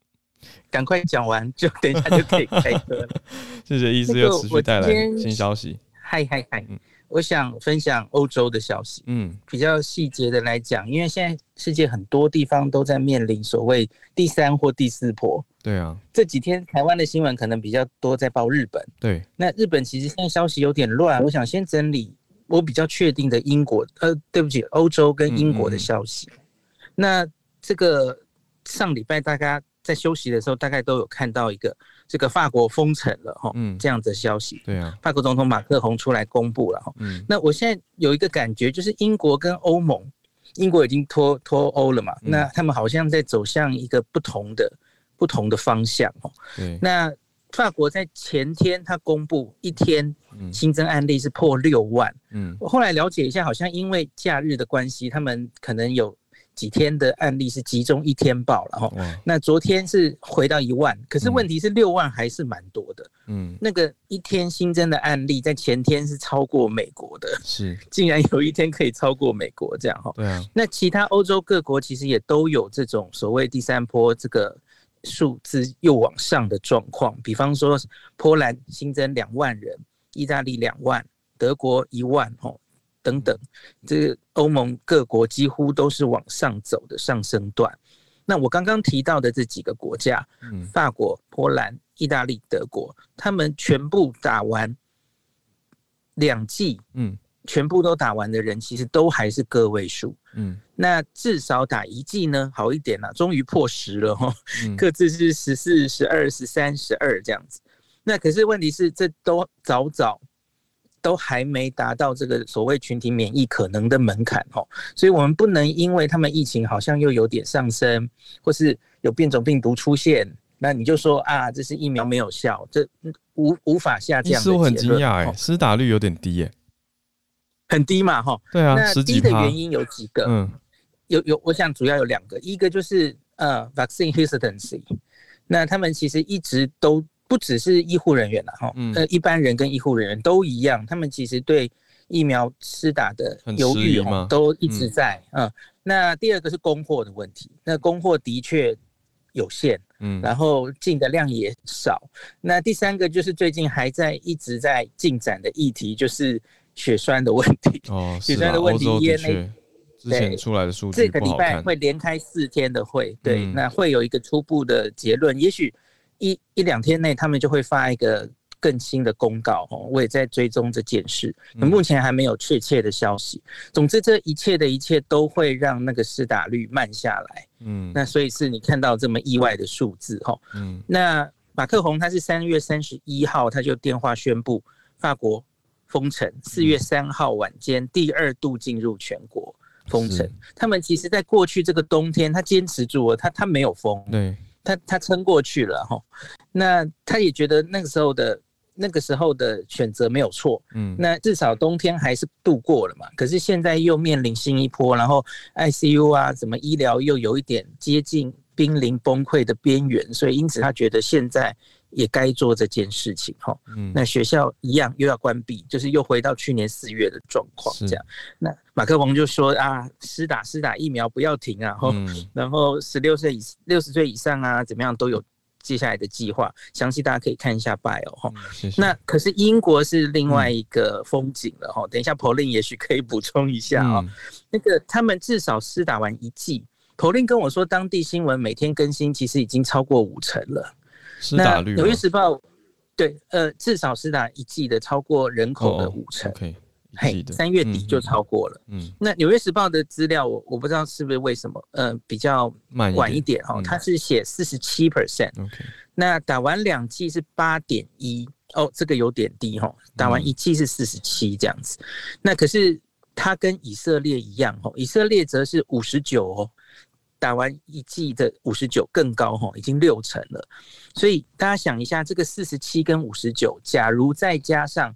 赶快讲完，就等一下就可以开车了。谢谢医师又持续带来新消息。嗨嗨嗨，我想分享欧洲的消息。嗯，比较细节的来讲，因为现在世界很多地方都在面临所谓第三或第四波。对啊，这几天台湾的新闻可能比较多在报日本。对，那日本其实现在消息有点乱，我想先整理。我比较确定的英国，呃，对不起，欧洲跟英国的消息。嗯嗯，那这个上礼拜大家在休息的时候，大概都有看到一个这个法国封城了哈，嗯，这样子的消息。对啊，法国总统马克宏出来公布了哈。嗯，那我现在有一个感觉，就是英国跟欧盟，英国已经脱脱欧了嘛，嗯，那他们好像在走向一个不同的不同的方向哦。对，那。法国在前天，他公布一天新增案例是破六万。嗯，我后来了解一下，好像因为假日的关系，他们可能有几天的案例是集中一天报了哈。那昨天是回到一万，可是问题是六万还是蛮多的。嗯，那个一天新增的案例在前天是超过美国的，是 竟然有一天可以超过美国这样哈。对啊，那其他欧洲各国其实也都有这种所谓第三波这个。数字又往上的状况，比方说波兰新增两万人，意大利两万，德国一万，哦，等等，这个欧盟各国几乎都是往上走的上升段。那我刚刚提到的这几个国家，嗯，法国、波兰、意大利、德国，他们全部打完两季，嗯。全部都打完的人，其实都还是个位数。嗯，那至少打一季呢，好一点啦，终于破十了哈。各自是十四、十二、十三、十二这样子。那可是问题是，这都早早都还没达到这个所谓群体免疫可能的门槛哦。所以我们不能因为他们疫情好像又有点上升，或是有变种病毒出现，那你就说啊，这是疫苗没有效，这无无法下降。其实。我很惊讶哎，施打率有点低耶。很低嘛，哈，对啊，那低的原因有几个？嗯，有有，我想主要有两个，一个就是呃，vaccine hesitancy，那他们其实一直都不只是医护人员了，哈，呃，一般人跟医护人员都一样，他们其实对疫苗施打的犹豫嘛，都一直在，嗯，那第二个是供货的问题，那供货的确有限，嗯，然后进的量也少，那第三个就是最近还在一直在进展的议题就是。血栓的问题哦，血栓的问题，因为之前出来的数据这个礼拜会连开四天的会，对，嗯、那会有一个初步的结论，也许一一两天内他们就会发一个更新的公告哦，我也在追踪这件事，目前还没有确切的消息。总之，这一切的一切都会让那个施打率慢下来。嗯，那所以是你看到这么意外的数字哈。嗯，那马克宏他是三月三十一号他就电话宣布法国封城，四月三号晚间第二度进入全国封城。他们其实在过去这个冬天，他坚持住了，他他没有封。对。他他撑过去了哈，那他也觉得那个时候的那个时候的选择没有错，嗯，那至少冬天还是度过了嘛。可是现在又面临新一波，然后 ICU 啊，什么医疗又有一点接近濒临崩溃的边缘，所以因此他觉得现在。也该做这件事情哈，嗯，那学校一样又要关闭，就是又回到去年四月的状况这样。那马克龙就说啊，施打施打疫苗不要停啊，嗯、然后十六岁以六十岁以上啊，怎么样都有接下来的计划，详细大家可以看一下 bio 哈。那可是英国是另外一个风景了哈，嗯、等一下 Pauline 也许可以补充一下啊，嗯、那个他们至少施打完一剂，Pauline 跟我说当地新闻每天更新，其实已经超过五成了。那《纽约时报》对，呃，至少是打一季的，超过人口的五成。嘿，三月底就超过了。嗯，那《纽约时报》的资料，我我不知道是不是为什么，呃，比较晚一点哦，它是写四十七 percent。那打完两剂是八点一，哦，这个有点低哦，打完一剂是四十七这样子。那可是它跟以色列一样哦，以色列则是五十九哦。打完一剂的五十九更高哈，已经六成了。所以大家想一下，这个四十七跟五十九，假如再加上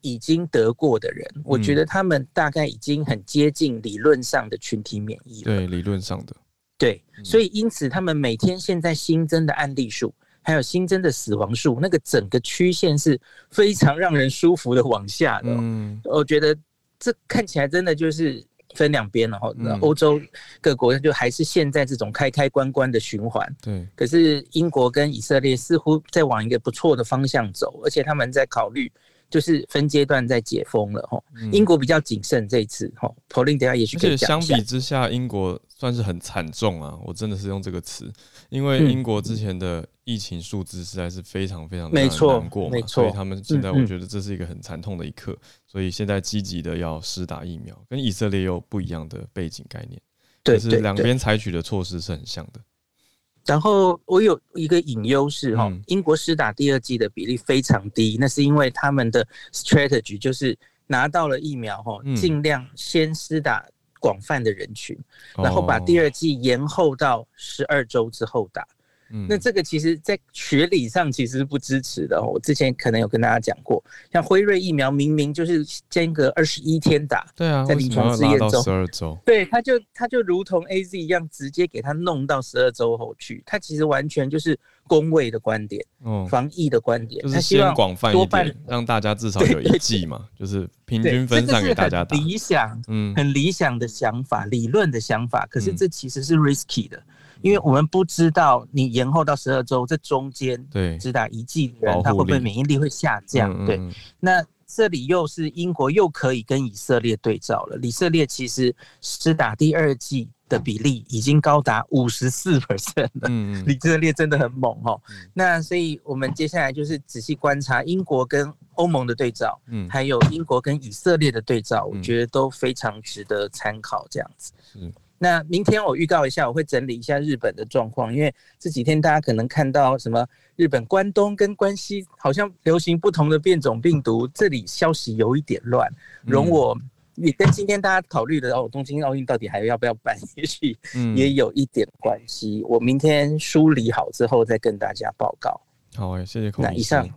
已经得过的人，嗯、我觉得他们大概已经很接近理论上的群体免疫了。对，理论上的。对，所以因此他们每天现在新增的案例数，还有新增的死亡数，那个整个曲线是非常让人舒服的往下的。嗯，我觉得这看起来真的就是。分两边，然后欧洲各国就还是现在这种开开关关的循环。对，可是英国跟以色列似乎在往一个不错的方向走，而且他们在考虑。就是分阶段在解封了哈，英国比较谨慎这一次哈。Pauline 等下也许可以相比之下，英国算是很惨重啊，我真的是用这个词，因为英国之前的疫情数字实在是非常非常的难过嘛，所以他们现在我觉得这是一个很惨痛的一刻，所以现在积极的要施打疫苗，跟以色列有不一样的背景概念，对，是两边采取的措施是很像的。然后我有一个隐忧是哈，英国施打第二剂的比例非常低，那是因为他们的 strategy 就是拿到了疫苗哈，尽量先施打广泛的人群，然后把第二剂延后到十二周之后打。那这个其实，在学理上其实是不支持的。我之前可能有跟大家讲过，像辉瑞疫苗明明就是间隔二十一天打，对啊，在临床试验中，十二周，对，他就他就如同 AZ 一样，直接给他弄到十二周后去。他其实完全就是公卫的观点，防疫的观点，就是先广泛一点，让大家至少有一剂嘛，就是平均分散给大家打。理想，嗯，很理想的想法，理论的想法，可是这其实是 risky 的。因为我们不知道你延后到十二周，这中间对只打一剂的人，他会不会免疫力会下降？对，那这里又是英国又可以跟以色列对照了。以色列其实只打第二剂的比例已经高达五十四 percent 了，嗯，以色列真的很猛哦。那所以我们接下来就是仔细观察英国跟欧盟的对照，嗯，还有英国跟以色列的对照，我觉得都非常值得参考。这样子，嗯。那明天我预告一下，我会整理一下日本的状况，因为这几天大家可能看到什么日本关东跟关西好像流行不同的变种病毒，这里消息有一点乱。容我也跟今天大家考虑的哦，东京奥运到底还要不要办，也许也有一点关系。我明天梳理好之后再跟大家报告。好，谢谢孔。那以上。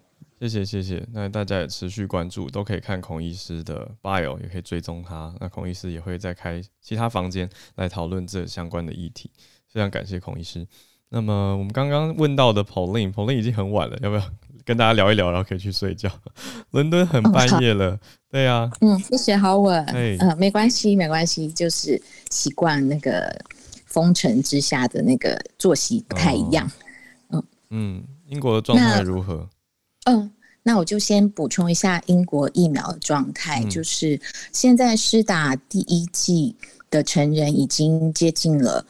谢谢谢谢，那大家也持续关注，都可以看孔医师的 bio，也可以追踪他。那孔医师也会再开其他房间来讨论这相关的议题。非常感谢孔医师。那么我们刚刚问到的 Pauline，Pauline 已经很晚了，要不要跟大家聊一聊，然后可以去睡觉？伦敦很半夜了，哦、对、啊。嗯，谢谢好稳。嗯、呃，没关系没关系，就是习惯那个封城之下的那个作息不太一样。哦、嗯嗯，英国的状态如何？嗯，那我就先补充一下英国疫苗的状态，嗯、就是现在施打第一剂的成人已经接近了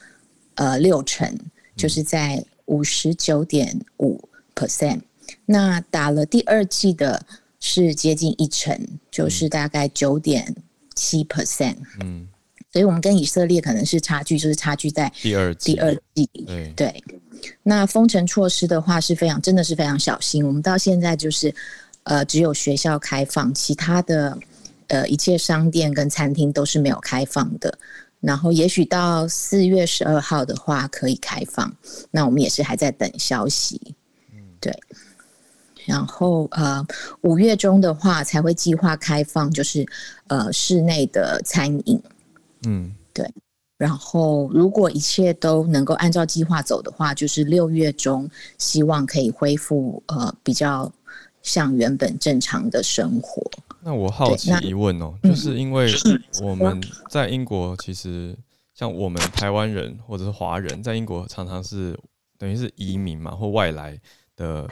呃六成，就是在五十九点五 percent。那打了第二剂的是接近一成，就是大概九点七 percent。嗯，所以我们跟以色列可能是差距，就是差距在第二第二剂。对对。那封城措施的话是非常，真的是非常小心。我们到现在就是，呃，只有学校开放，其他的呃一切商店跟餐厅都是没有开放的。然后也许到四月十二号的话可以开放，那我们也是还在等消息。对。然后呃五月中的话才会计划开放，就是呃室内的餐饮。嗯，对。然后，如果一切都能够按照计划走的话，就是六月中，希望可以恢复呃比较像原本正常的生活。那我好奇疑问哦，就是因为我们在英国，其实像我们台湾人或者是华人，在英国常常是等于是移民嘛或外来的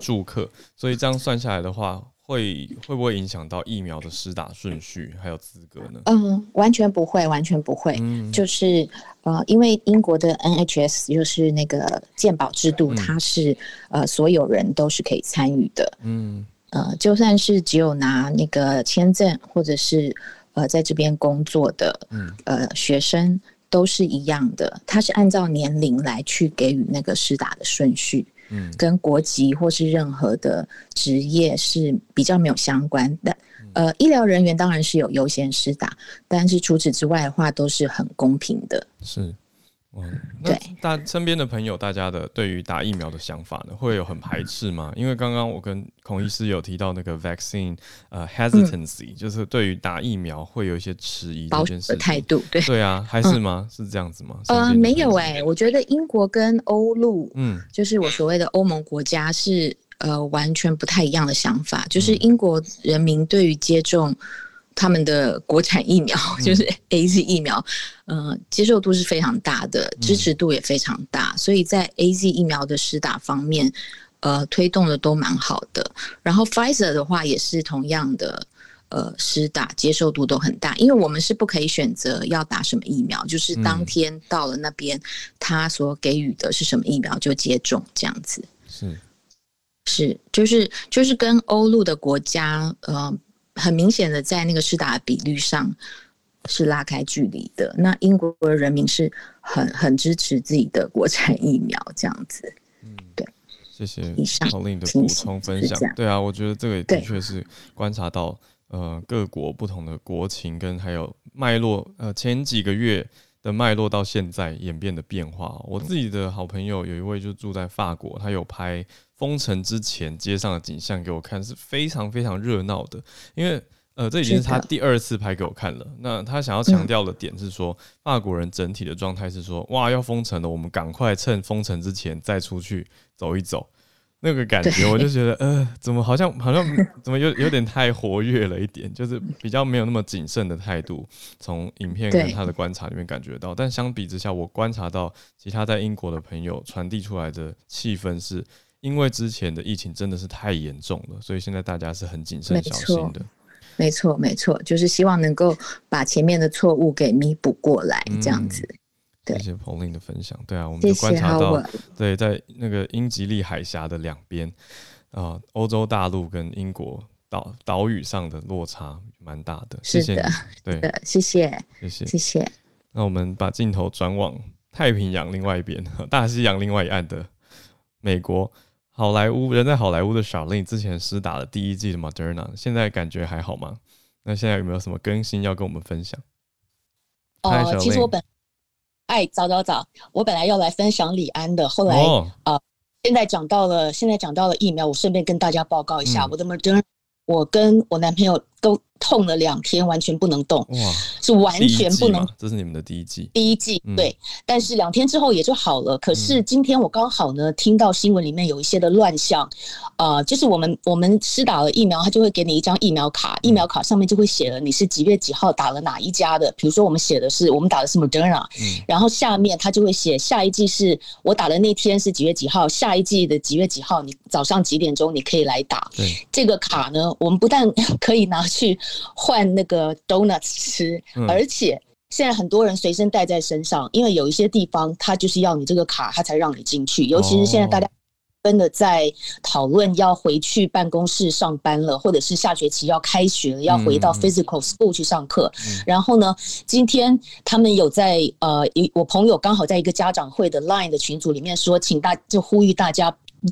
住客，所以这样算下来的话。会会不会影响到疫苗的施打顺序还有资格呢？嗯，完全不会，完全不会。嗯，就是呃，因为英国的 NHS 就是那个健保制度，嗯、它是呃所有人都是可以参与的。嗯，呃，就算是只有拿那个签证或者是呃在这边工作的，嗯，呃学生都是一样的，它是按照年龄来去给予那个施打的顺序。嗯，跟国籍或是任何的职业是比较没有相关的。呃，医疗人员当然是有优先施打，但是除此之外的话，都是很公平的。是。嗯，对，大身边的朋友，大家的对于打疫苗的想法呢，会有很排斥吗？因为刚刚我跟孔医师有提到那个 vaccine 呃 hesitancy，嗯，就是对于打疫苗会有一些迟疑的态度，对对啊，还是吗？嗯，是这样子吗？呃，没有哎，欸，我觉得英国跟欧陆，嗯，就是我所谓的欧盟国家是呃完全不太一样的想法，就是英国人民对于接种。他们的国产疫苗就是 AZ 疫苗，嗯、呃，接受度是非常大的，支持度也非常大，嗯、所以在 AZ 疫苗的施打方面，呃，推动的都蛮好的。然后 Pfizer 的话也是同样的，呃，施打接受度都很大，因为我们是不可以选择要打什么疫苗，就是当天到了那边，他所给予的是什么疫苗就接种这样子。是是，就是就是跟欧陆的国家，呃。很明显的，在那个施打比率上是拉开距离的。那英国的人民是很很支持自己的国产疫苗，这样子。嗯，对。谢谢 Pauline 的补充分享。对啊，我觉得这个也的确是观察到，呃，各国不同的国情跟还有脉络，呃，前几个月的脉络到现在演变的变化。我自己的好朋友有一位就住在法国，他有拍。封城之前街上的景象给我看是非常非常热闹的，因为呃，这已经是他第二次拍给我看了。那他想要强调的点是说，法国人整体的状态是说，哇，要封城了，我们赶快趁封城之前再出去走一走。那个感觉我就觉得，呃，怎么好像好像 怎么有有点太活跃了一点，就是比较没有那么谨慎的态度。从影片跟他的观察里面感觉到，但相比之下，我观察到其他在英国的朋友传递出来的气氛是。因为之前的疫情真的是太严重了，所以现在大家是很谨慎小心的。没错，没错，就是希望能够把前面的错误给弥补过来，这样子。谢谢 Pauline 的分享。对啊，我们就观察到，对，在那个英吉利海峡的两边，啊、呃，欧洲大陆跟英国岛岛屿上的落差蛮大的。谢谢，对，谢谢，谢谢，谢谢。那我们把镜头转往太平洋另外一边，大西洋另外一岸的美国。好莱坞人在好莱坞的 Charlene 之前施打了第一季的 Moderna，现在感觉还好吗？那现在有没有什么更新要跟我们分享？哦、呃，其实我本哎早早早，我本来要来分享李安的，后来啊、哦。呃，现在讲到了，现在讲到了疫苗，我顺便跟大家报告一下、嗯、我的 Moderna，我跟我男朋友都。痛了两天，完全不能动，哇，是完全不能。这是你们的第一季，第一季对，嗯、但是两天之后也就好了。可是今天我刚好呢，听到新闻里面有一些的乱象，啊、呃，就是我们我们施打了疫苗，他就会给你一张疫苗卡，疫苗卡上面就会写了你是几月几号打了哪一家的。比如说我们写的是我们打的是 Moderna，嗯，然后下面他就会写下一季是我打的那天是几月几号，下一季的几月几号，你早上几点钟你可以来打。对，这个卡呢，我们不但 可以拿去。换那个 donuts 吃，而且现在很多人随身带在身上，因为有一些地方他就是要你这个卡，他才让你进去。尤其是现在大家真的在讨论要回去办公室上班了，或者是下学期要开学了，要回到 physical school 去上课。嗯、然后呢，今天他们有在呃，我朋友刚好在一个家长会的 Line 的群组里面说，请大就呼吁大家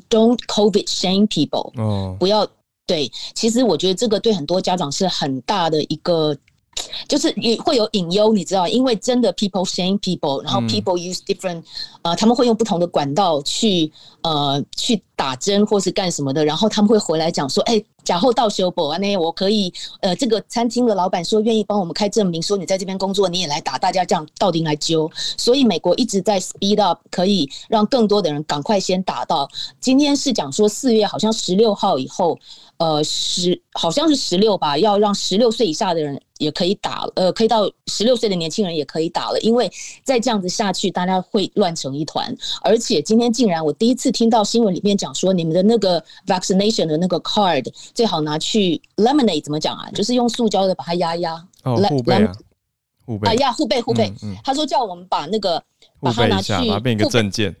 Don't COVID shame people，哦，不要对。其实我觉得这个对很多家长是很大的一个。就是也会有隐忧，你知道，因为真的 people shame people，然后 people use different，、嗯、呃，他们会用不同的管道去呃去打针或是干什么的，然后他们会回来讲说，哎、欸，假后到修补啊，那我可以，呃，这个餐厅的老板说愿意帮我们开证明，说你在这边工作，你也来打，大家这样到底来揪，所以美国一直在 speed up，可以让更多的人赶快先打到。今天是讲说四月好像十六号以后。呃，十好像是十六吧，要让十六岁以下的人也可以打，呃，可以到十六岁的年轻人也可以打了，因为再这样子下去，大家会乱成一团。而且今天竟然我第一次听到新闻里面讲说，你们的那个 vaccination 的那个 card 最好拿去 laminate 怎么讲啊？就是用塑胶的把它压压，哦，护背啊，护背啊，压，护背护背。他说叫我们把那个把它拿去，把它变一个证件。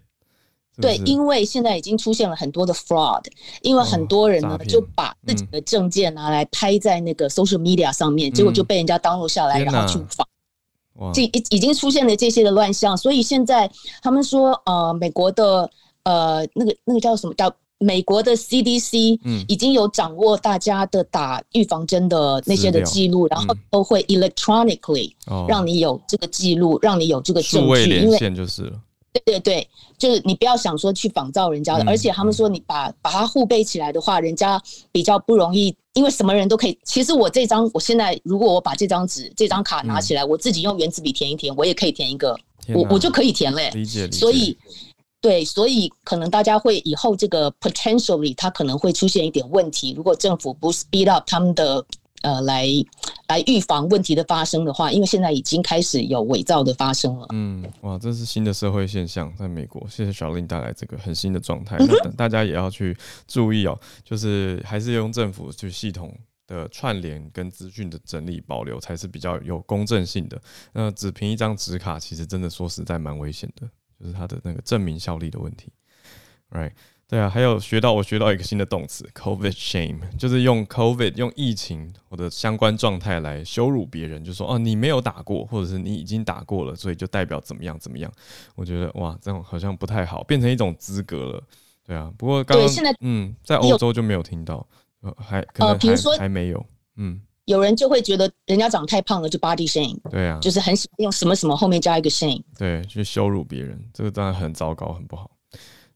对，因为现在已经出现了很多的 fraud，因为很多人呢就把自己的证件拿来拍在那个 social media 上面，结果就被人家 download 下来，然后去仿，这已已经出现了这些的乱象。所以现在他们说，呃，美国的呃那个那个叫什么叫美国的 CDC，已经有掌握大家的打预防针的那些的记录，然后都会 electronically 让你有这个记录，让你有这个证据，因为就是了。对对对，就是你不要想说去仿造人家的，嗯、而且他们说你把把它互背起来的话，人家比较不容易，因为什么人都可以。其实我这张，我现在如果我把这张纸、这张卡拿起来，嗯、我自己用原子笔填一填，我也可以填一个，哪我我就可以填嘞。理解理解。所以，对，所以可能大家会以后这个 potentially 它可能会出现一点问题，如果政府不 speed up 他们的。呃，来来预防问题的发生的话，因为现在已经开始有伪造的发生了。嗯，哇，这是新的社会现象，在美国。谢谢 Charlene 带来这个很新的状态，那大家也要去注意哦。就是还是用政府去系统的串联跟资讯的整理保留，才是比较有公正性的。那只凭一张纸卡，其实真的说实在蛮危险的，就是它的那个证明效力的问题。Right。对啊，还有学到我学到一个新的动词，COVID shame，就是用 COVID 用疫情或者相关状态来羞辱别人，就说哦你没有打过，或者是你已经打过了，所以就代表怎么样怎么样。我觉得哇，这种好像不太好，变成一种资格了。对啊，不过刚刚嗯，在欧洲就没有听到，呃，还可能还、还没有，嗯，有人就会觉得人家长太胖了就 body shame，对啊，就是很喜欢用什么什么后面加一个 shame，对，去羞辱别人，这个当然很糟糕，很不好。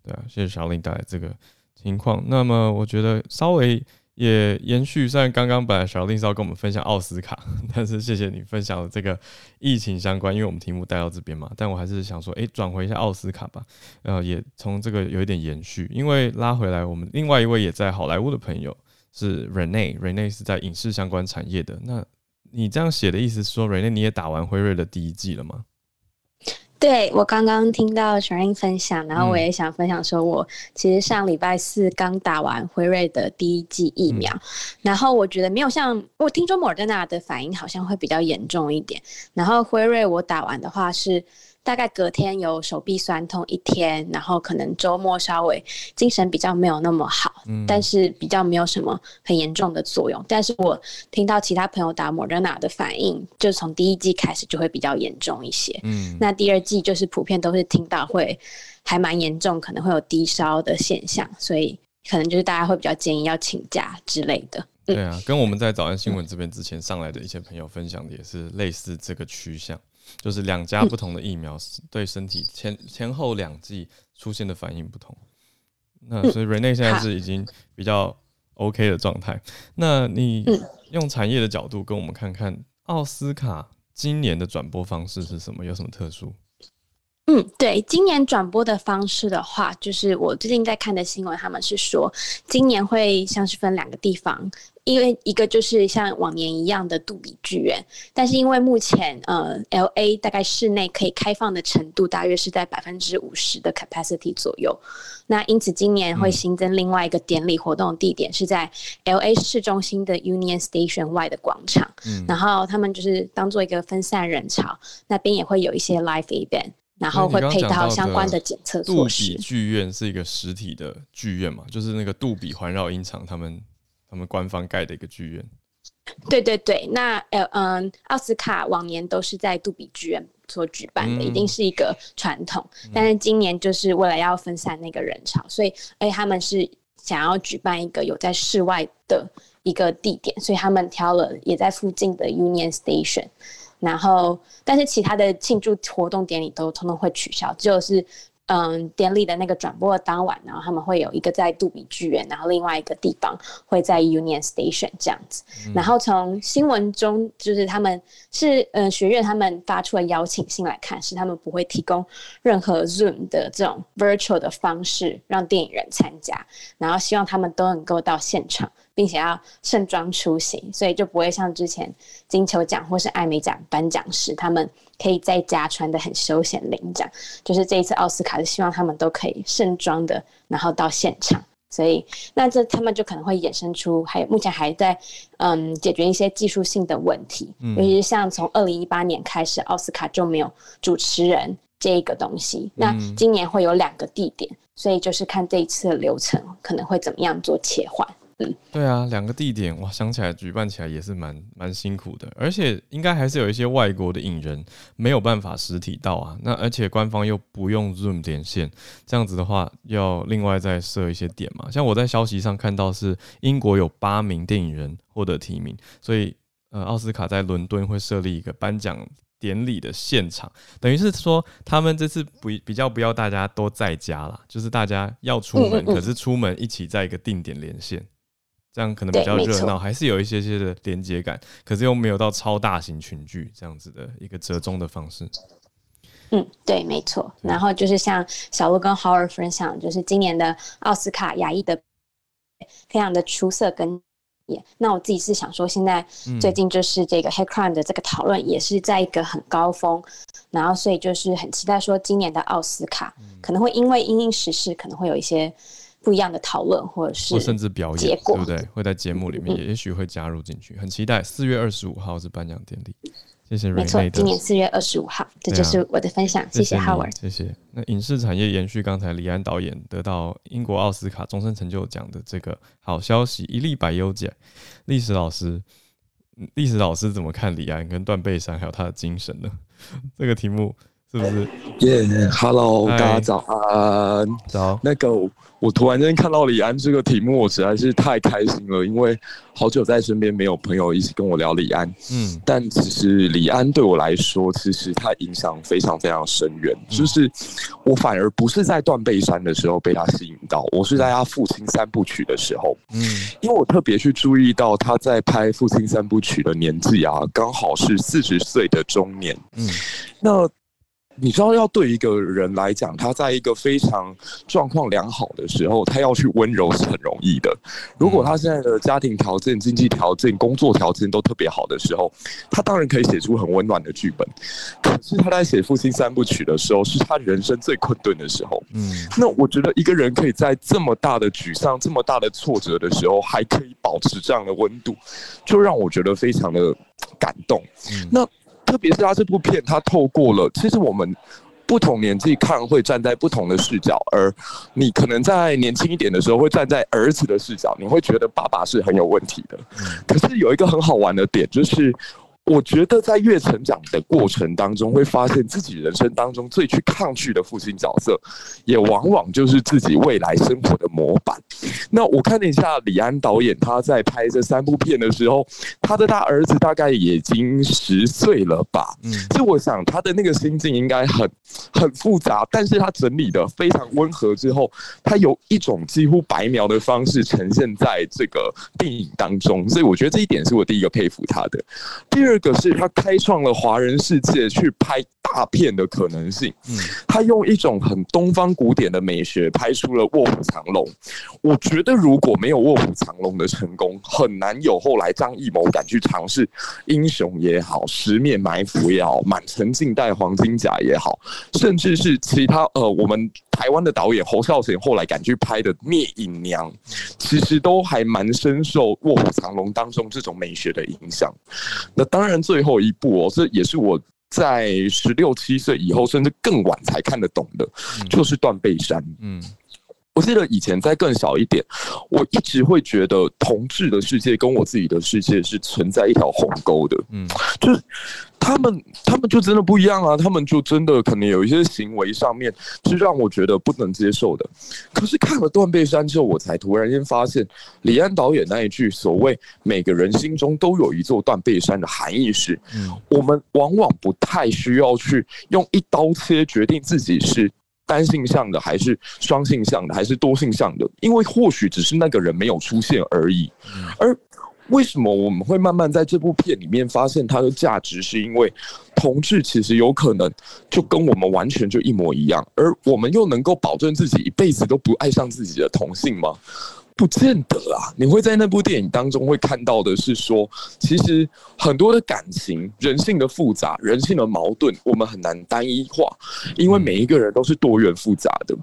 对啊，谢谢小林带来这个情况。那么我觉得稍微也延续，虽然刚刚本来小林是要跟我们分享奥斯卡，但是谢谢你分享了这个疫情相关，因为我们题目带到这边嘛。但我还是想说，诶，转回一下奥斯卡吧。呃，也从这个有一点延续，因为拉回来我们另外一位也在好莱坞的朋友是 Renee，Renee 是在影视相关产业的。那你这样写的意思是说，Renee 你也打完辉瑞的第一剂了吗？对，我刚刚听到 Charlene 分享，然后我也想分享说，我其实上礼拜四刚打完辉瑞的第一剂疫苗，嗯、然后我觉得没有像我听说莫德纳的反应好像会比较严重一点，然后辉瑞我打完的话是。大概隔天有手臂酸痛一天，然后可能周末稍微精神比较没有那么好，嗯、但是比较没有什么很严重的作用。但是我听到其他朋友打莫德纳的反应，就从第一季开始就会比较严重一些。嗯，那第二季就是普遍都是听到会还蛮严重，可能会有低烧的现象，所以可能就是大家会比较建议要请假之类的。嗯、对啊，跟我们在早安新闻这边之前上来的一些朋友分享的也是类似这个趋向。就是两家不同的疫苗对身体前前后两剂出现的反应不同，那所以 Renee 现在是已经比较 OK 的状态。那你用产业的角度跟我们看看奥斯卡今年的转播方式是什么？有什么特殊？嗯，对，今年转播的方式的话，就是我最近在看的新闻，他们是说今年会像是分两个地方。因为一个就是像往年一样的杜比剧院，但是因为目前呃，LA 大概室内可以开放的程度大约是在百分之五十的 capacity 左右，那因此今年会新增另外一个典礼活动地点是在 LA 市中心的 Union Station 外的广场，嗯，然后他们就是当做一个分散人潮，那边也会有一些 live event。然后会配套相关的检测措施。杜比剧院是一个实体的剧院嘛？就是那个杜比环绕音场，他们他们官方盖的一个剧院。对对对，那呃嗯，奥斯卡往年都是在杜比剧院所举办的，嗯、一定是一个传统。但是今年就是为了要分散那个人潮，所以哎，他们是想要举办一个有在室外的一个地点，所以他们挑了也在附近的 Union Station。然后，但是其他的庆祝活动典礼都通通会取消，就是。嗯，典礼的那个转播的当晚，然后他们会有一个在杜比剧院，然后另外一个地方会在 Union Station 这样子。嗯、然后从新闻中，就是他们是嗯学院他们发出了邀请信来看，是他们不会提供任何 Zoom 的这种 virtual 的方式让电影人参加，然后希望他们都能够到现场。并且要盛装出席，所以就不会像之前金球奖或是艾美奖颁奖时，他们可以在家穿的很休闲领奖。就是这一次奥斯卡是希望他们都可以盛装的，然后到现场。所以那这他们就可能会衍生出，还有目前还在嗯解决一些技术性的问题，嗯、尤其是像从二零一八年开始，奥斯卡就没有主持人这一个东西。嗯、那今年会有两个地点，所以就是看这一次的流程可能会怎么样做切换。嗯，对啊，两个地点哇，想起来举办起来也是蛮蛮辛苦的，而且应该还是有一些外国的影人没有办法实体到啊。那而且官方又不用 Zoom 连线，这样子的话要另外再设一些点嘛。像我在消息上看到是英国有八名电影人获得提名，所以呃奥斯卡在伦敦会设立一个颁奖典礼的现场，等于是说他们这次不比较不要大家都在家啦，就是大家要出门，可是出门一起在一个定点连线。这样可能比较热闹，还是有一些些的连接感，可是又没有到超大型群聚这样子的一个折中的方式。嗯，对，没错。然后就是像小鹿跟 Howard 分享，就是今年的奥斯卡亚裔的非常的出色跟演。那我自己是想说，现在最近就是这个 Hate Crime 的这个讨论也是在一个很高峰，然后所以就是很期待说今年的奥斯卡可能会因为因应时事可能会有一些。不一样的讨论，或者是或甚至表演，结果对不对？会在节目里面，也许会加入进去。嗯、很期待四月二十五号是颁奖典礼。谢谢。没错，今年四月二十五号，这就是我的分享。啊、谢谢 Howard，谢谢。那影视产业延续刚才李安导演得到英国奥斯卡终身成就奖的这个好消息，一粒百优奖。历史老师，历史老师怎么看李安跟断背山还有他的精神呢？这个题目。是不是？耶、yeah，Hello，大家早安。早。那个，我突然间看到李安这个题目，我实在是太开心了，因为好久在身边没有朋友一起跟我聊李安。嗯。但其实李安对我来说，其实他影响非常非常深远。嗯、就是我反而不是在断背山的时候被他吸引到，我是在他父亲三部曲的时候。嗯。因为我特别去注意到他在拍父亲三部曲的年纪啊，刚好是四十岁的中年。嗯。那。你知道，要对一个人来讲，他在一个非常状况良好的时候，他要去温柔是很容易的。如果他现在的家庭条件、经济条件、工作条件都特别好的时候，他当然可以写出很温暖的剧本。可是他在写父亲三部曲的时候，是他人生最困顿的时候。嗯，那我觉得一个人可以在这么大的沮丧、这么大的挫折的时候，还可以保持这样的温度，就让我觉得非常的感动。那。特别是他这部片，他透过了，其实我们不同年纪看会站在不同的视角，而你可能在年轻一点的时候会站在儿子的视角，你会觉得爸爸是很有问题的。可是有一个很好玩的点就是。我觉得在越成长的过程当中，会发现自己人生当中最去抗拒的父亲角色，也往往就是自己未来生活的模板。那我看了一下李安导演他在拍这三部片的时候，他的大儿子大概已经十岁了吧？嗯，所以我想他的那个心境应该很很复杂，但是他整理的非常温和之后，他有一种几乎白描的方式呈现在这个电影当中，所以我觉得这一点是我第一个佩服他的。第二。这个是他开创了华人世界去拍大片的可能性。嗯，他用一种很东方古典的美学拍出了《卧虎藏龙》。我觉得如果没有《卧虎藏龙》的成功，很难有后来张艺谋敢去尝试《英雄》也好，《十面埋伏》也好，《满城尽带黄金甲》也好，甚至是其他呃，我们台湾的导演侯孝贤后来敢去拍的《聂隐娘》，其实都还蛮深受《卧虎藏龙》当中这种美学的影响。那当然。当然，最后一部哦，这也是我在十六七岁以后，甚至更晚才看得懂的，就是断背山。嗯。我记得以前再更小一点，我一直会觉得同志的世界跟我自己的世界是存在一条鸿沟的，嗯，就是他们他们就真的不一样啊，他们就真的可能有一些行为上面是让我觉得不能接受的。可是看了断背山之后，我才突然间发现，李安导演那一句所谓“每个人心中都有一座断背山”的含义是，我们往往不太需要去用一刀切决定自己是。单性向的还是双性向的还是多性向的？因为或许只是那个人没有出现而已。而为什么我们会慢慢在这部片里面发现它的价值？是因为同志其实有可能就跟我们完全就一模一样，而我们又能够保证自己一辈子都不爱上自己的同性吗？不见得啊！你会在那部电影当中会看到的是说，其实很多的感情、人性的复杂、人性的矛盾，我们很难单一化，因为每一个人都是多元复杂的。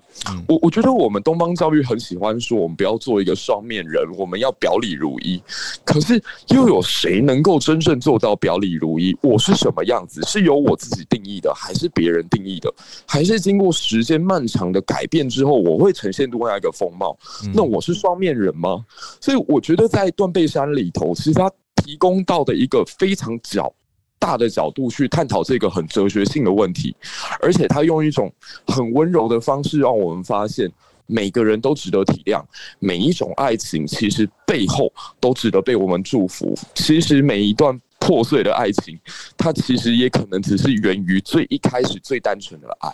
我我觉得我们东方教育很喜欢说，我们不要做一个双面人，我们要表里如一。可是又有谁能够真正做到表里如一？我是什么样子，是由我自己定义的，还是别人定义的？还是经过时间漫长的改变之后，我会呈现另外一个风貌？那我是双面。恋人吗？所以我觉得在断背山里头，其实他提供到的一个非常较大的角度去探讨这个很哲学性的问题，而且他用一种很温柔的方式让我们发现，每个人都值得体谅，每一种爱情其实背后都值得被我们祝福。其实每一段。破碎的爱情，它其实也可能只是源于最一开始最单纯的爱，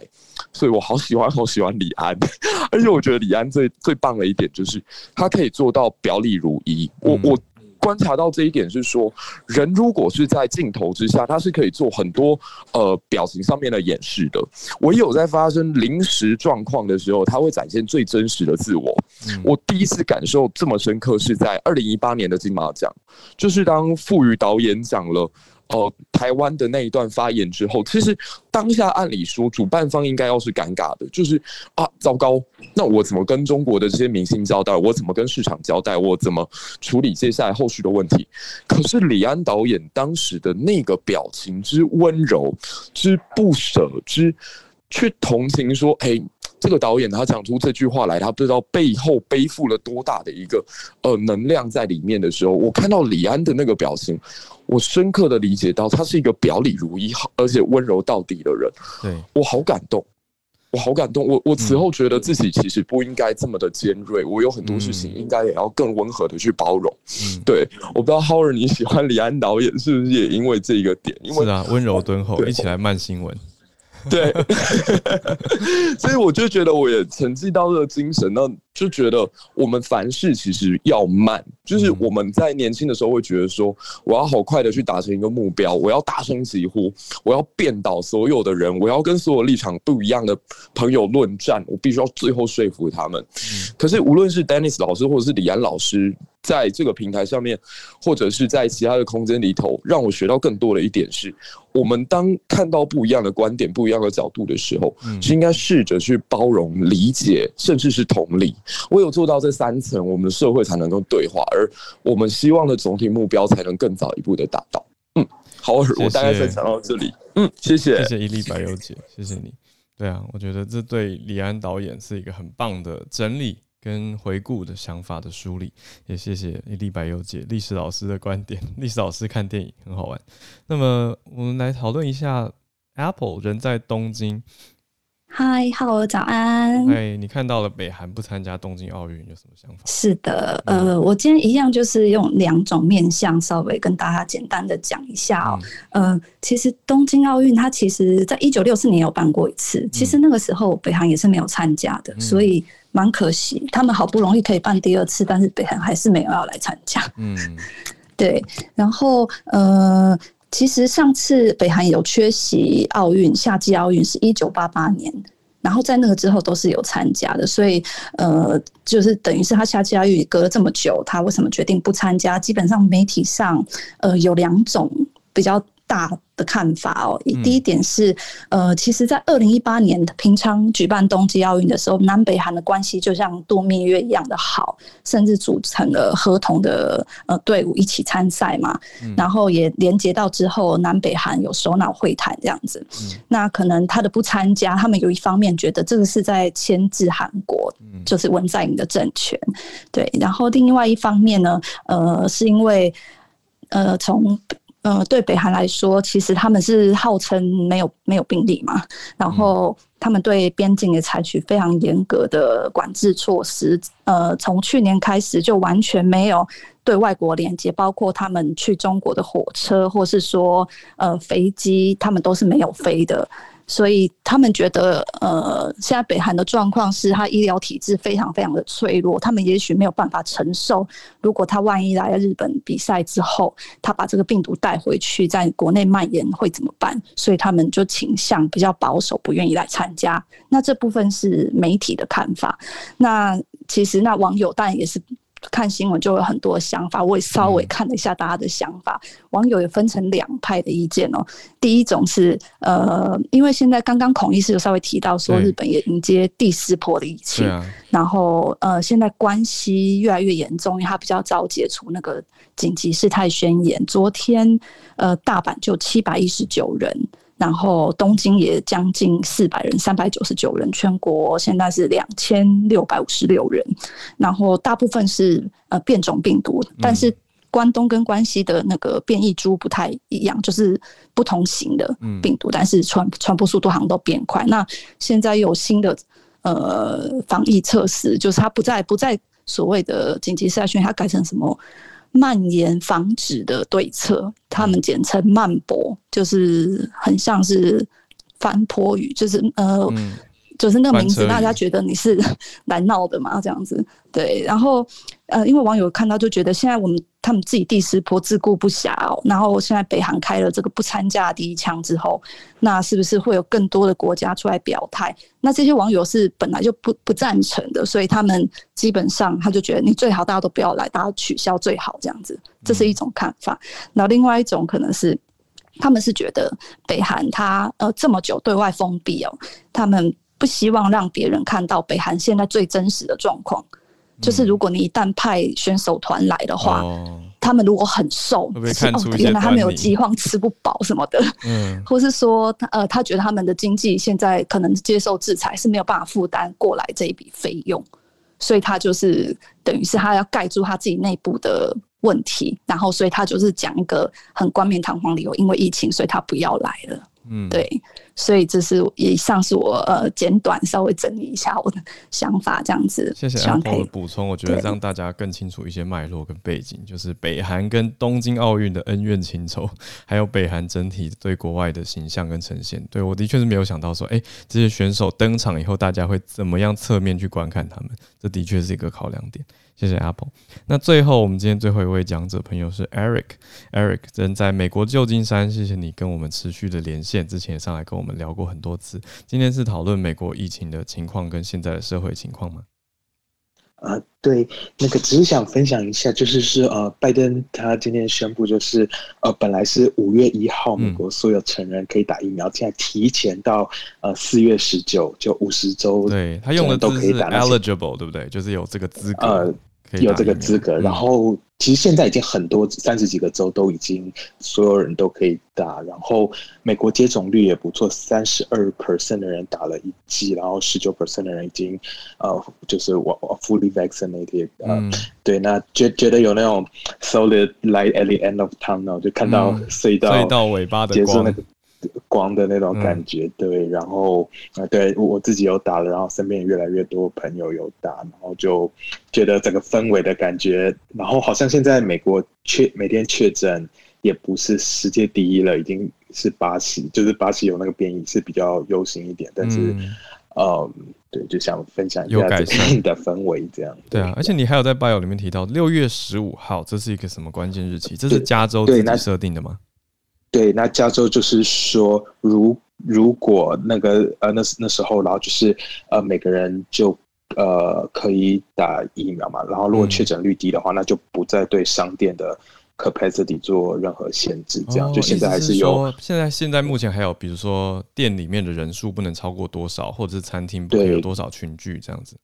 所以我好喜欢好喜欢李安，而且我觉得李安最最棒的一点就是他可以做到表里如一。我我。观察到这一点是说，人如果是在镜头之下，他是可以做很多呃表情上面的掩饰的。唯有在发生临时状况的时候，他会展现最真实的自我。我第一次感受这么深刻是在二零一八年的金马奖，就是当傅予导演讲了。哦、台湾的那一段发言之后，其实当下按理说主办方应该要是尴尬的，就是啊，糟糕，那我怎么跟中国的这些明星交代？我怎么跟市场交代？我怎么处理接下来后续的问题？可是李安导演当时的那个表情之温柔，之不舍，之去同情说，哎。这个导演他讲出这句话来，他不知道背后背负了多大的一个呃能量在里面的时候，我看到李安的那个表情，我深刻的理解到他是一个表里如一，而且温柔到底的人。对，我好感动，我好感动。我我此后觉得自己其实不应该这么的尖锐，我有很多事情应该也要更温和的去包容。嗯，对，我不知道 Howard 你喜欢李安导演是不是也因为这个点？因为是啊，温柔敦厚，一起来慢新闻。对，所以我就觉得我也沉寂到这个精神，那就觉得我们凡事其实要慢，就是我们在年轻的时候会觉得说，我要好快的去达成一个目标，我要大声疾呼，我要辩倒所有的人，我要跟所有立场不一样的朋友论战，我必须要最后说服他们。可是无论是 Dennis 老师或者是李安老师。在这个平台上面，或者是在其他的空间里头，让我学到更多的一点是，我们当看到不一样的观点、不一样的角度的时候，是应该试着去包容、理解，甚至是同理。唯有做到这三层，我们的社会才能够对话，而我们希望的总体目标才能更早一步的达到。嗯，好，我大概分享到这里。嗯，谢谢，谢谢一粒百忧解，谢谢你。对啊，我觉得这对李安导演是一个很棒的整理。跟回顾的想法的梳理，也谢谢一粒百忧解历史老师的观点。历史老师看电影很好玩。那么我们来讨论一下，Apple 人在东京。嗨，哈喽，早安。哎，你看到了北韩不参加东京奥运，有什么想法？是的，呃，我今天一样就是用两种面向，稍微跟大家简单的讲一下哦。嗯、呃，其实东京奥运它其实在一九六四年有办过一次，其实那个时候北韩也是没有参加的，嗯、所以蛮可惜。他们好不容易可以办第二次，但是北韩还是没有要来参加。嗯，对。然后，呃。其实上次北韩有缺席奥运，夏季奥运是一九八八年，然后在那个之后都是有参加的，所以呃，就是等于是他夏季奥运隔了这么久，他为什么决定不参加？基本上媒体上呃有两种比较大的看法哦。第一点是，呃，其实，在二零一八年平昌举办冬季奥运的时候，南北韩的关系就像度蜜月一样的好，甚至组成了合同的呃队伍一起参赛嘛。然后也连接到之后，南北韩有首脑会谈这样子。那可能他的不参加，他们有一方面觉得这个是在牵制韩国，就是文在寅的政权。对，然后另外一方面呢，呃，是因为呃从。呃，对北韩来说，其实他们是号称没有没有病例嘛，然后他们对边境也采取非常严格的管制措施。呃，从去年开始就完全没有对外国连接，包括他们去中国的火车，或是说呃飞机，他们都是没有飞的。所以他们觉得，呃，现在北韩的状况是，他医疗体制非常非常的脆弱，他们也许没有办法承受，如果他万一来了日本比赛之后，他把这个病毒带回去，在国内蔓延会怎么办？所以他们就倾向比较保守，不愿意来参加。那这部分是媒体的看法。那其实那网友当然也是。看新闻就有很多想法，我也稍微看了一下大家的想法。嗯、网友也分成两派的意见哦。第一种是呃，因为现在刚刚孔医师有稍微提到说，日本也迎接第四波的疫情，啊、然后呃，现在关系越来越严重，因为他比较早解除那个紧急事态宣言。昨天呃，大阪就七百一十九人。然后东京也将近四百人，三百九十九人，全国现在是两千六百五十六人。然后大部分是呃变种病毒，但是关东跟关西的那个变异株不太一样，就是不同型的病毒，但是传传播速度好像都变快。那现在有新的呃防疫措施，就是它不再不再所谓的紧急筛选，它改成什么？蔓延防止的对策，他们简称蔓播，就是很像是反坡语，就是呃，就是那个名字，大家觉得你是 来闹的嘛？这样子，对。然后呃，因为网友看到就觉得，现在我们他们自己第十波自顾不暇哦，然后现在北韩开了这个不参加第一枪之后，那是不是会有更多的国家出来表态？那这些网友是本来就不不赞成的，所以他们基本上他就觉得你最好大家都不要来，大家取消最好这样子，这是一种看法。那另外一种可能是他们是觉得北韩他呃这么久对外封闭哦，他们不希望让别人看到北韩现在最真实的状况，就是如果你一旦派选手团来的话。哦。他们如果很瘦，是哦，原来他们有饥荒，吃不饱什么的，嗯，或是说，呃，他觉得他们的经济现在可能接受制裁是没有办法负担过来这一笔费用，所以他就是等于是他要盖住他自己内部的问题，然后所以他就是讲一个很冠冕堂皇理由，因为疫情，所以他不要来了。嗯，对，所以这是以上是我呃简短稍微整理一下我的想法，这样子。谢谢 Apple 的补充，我觉得让大家更清楚一些脉络跟背景，就是北韩跟东京奥运的恩怨情仇，还有北韩整体对国外的形象跟呈现。对，我的确是没有想到说，哎、欸，这些选手登场以后，大家会怎么样侧面去观看他们？这的确是一个考量点。谢谢 Apple。那最后，我们今天最后一位讲者朋友是 Eric，Eric 人在美国旧金山。谢谢你跟我们持续的连线，之前也上来跟我们聊过很多次。今天是讨论美国疫情的情况跟现在的社会情况吗？啊、呃，对，那个只是想分享一下，就是是呃，拜登他今天宣布，就是呃，本来是五月一号，美国所有成人可以打疫苗，嗯、现在提前到呃四月十九，就五十周，对他用的都可以打 eligible，对不对？就是有这个资格。呃有这个资格，然后其实现在已经很多三十几个州都已经所有人都可以打，然后美国接种率也不错，三十二 percent 的人打了一剂，然后十九 percent 的人已经呃就是我我 fully vaccinated，嗯，对，那觉觉得有那种 solid light at the end of tunnel，就看到隧道隧道尾巴的光。光的那种感觉，嗯、对，然后啊，对我自己有打了，然后身边也越来越多朋友有打，然后就觉得整个氛围的感觉，然后好像现在美国确每天确诊也不是世界第一了，已经是巴西，就是巴西有那个变异是比较优势一点，但是，嗯，嗯，对，就想分享一下这边的氛围这样。对啊，而且你还有在 bio 里面提到六月十五号，这是一个什么关键日期？这是加州自己设定的吗？对，那加州就是说，如如果那个呃那那时候，然后就是呃每个人就呃可以打疫苗嘛，然后如果确诊率低的话，嗯、那就不再对商店的 capacity 做任何限制，这样、哦、就现在还是有。现在现在目前还有，比如说店里面的人数不能超过多少，或者是餐厅不能有多少群聚这样子。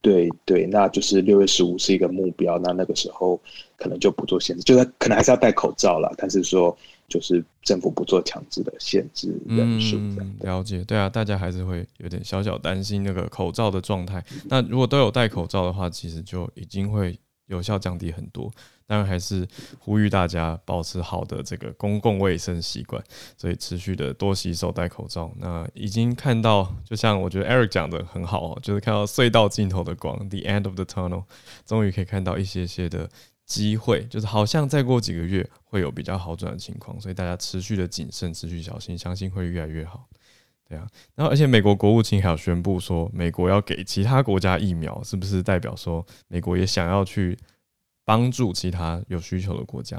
对对，那就是六月十五是一个目标，那那个时候可能就不做限制，就是可能还是要戴口罩了，但是说就是政府不做强制的限制人数。嗯，了解，对啊，大家还是会有点小小担心那个口罩的状态。那如果都有戴口罩的话，其实就已经会有效降低很多。当然还是呼吁大家保持好的这个公共卫生习惯，所以持续的多洗手、戴口罩。那已经看到，就像我觉得 Eric 讲的很好哦，就是看到隧道尽头的光，the end of the tunnel，终于可以看到一些些的机会，就是好像再过几个月会有比较好转的情况。所以大家持续的谨慎、持续小心，相信会越来越好。对啊，然后而且美国国务卿还有宣布说，美国要给其他国家疫苗，是不是代表说美国也想要去？帮助其他有需求的国家。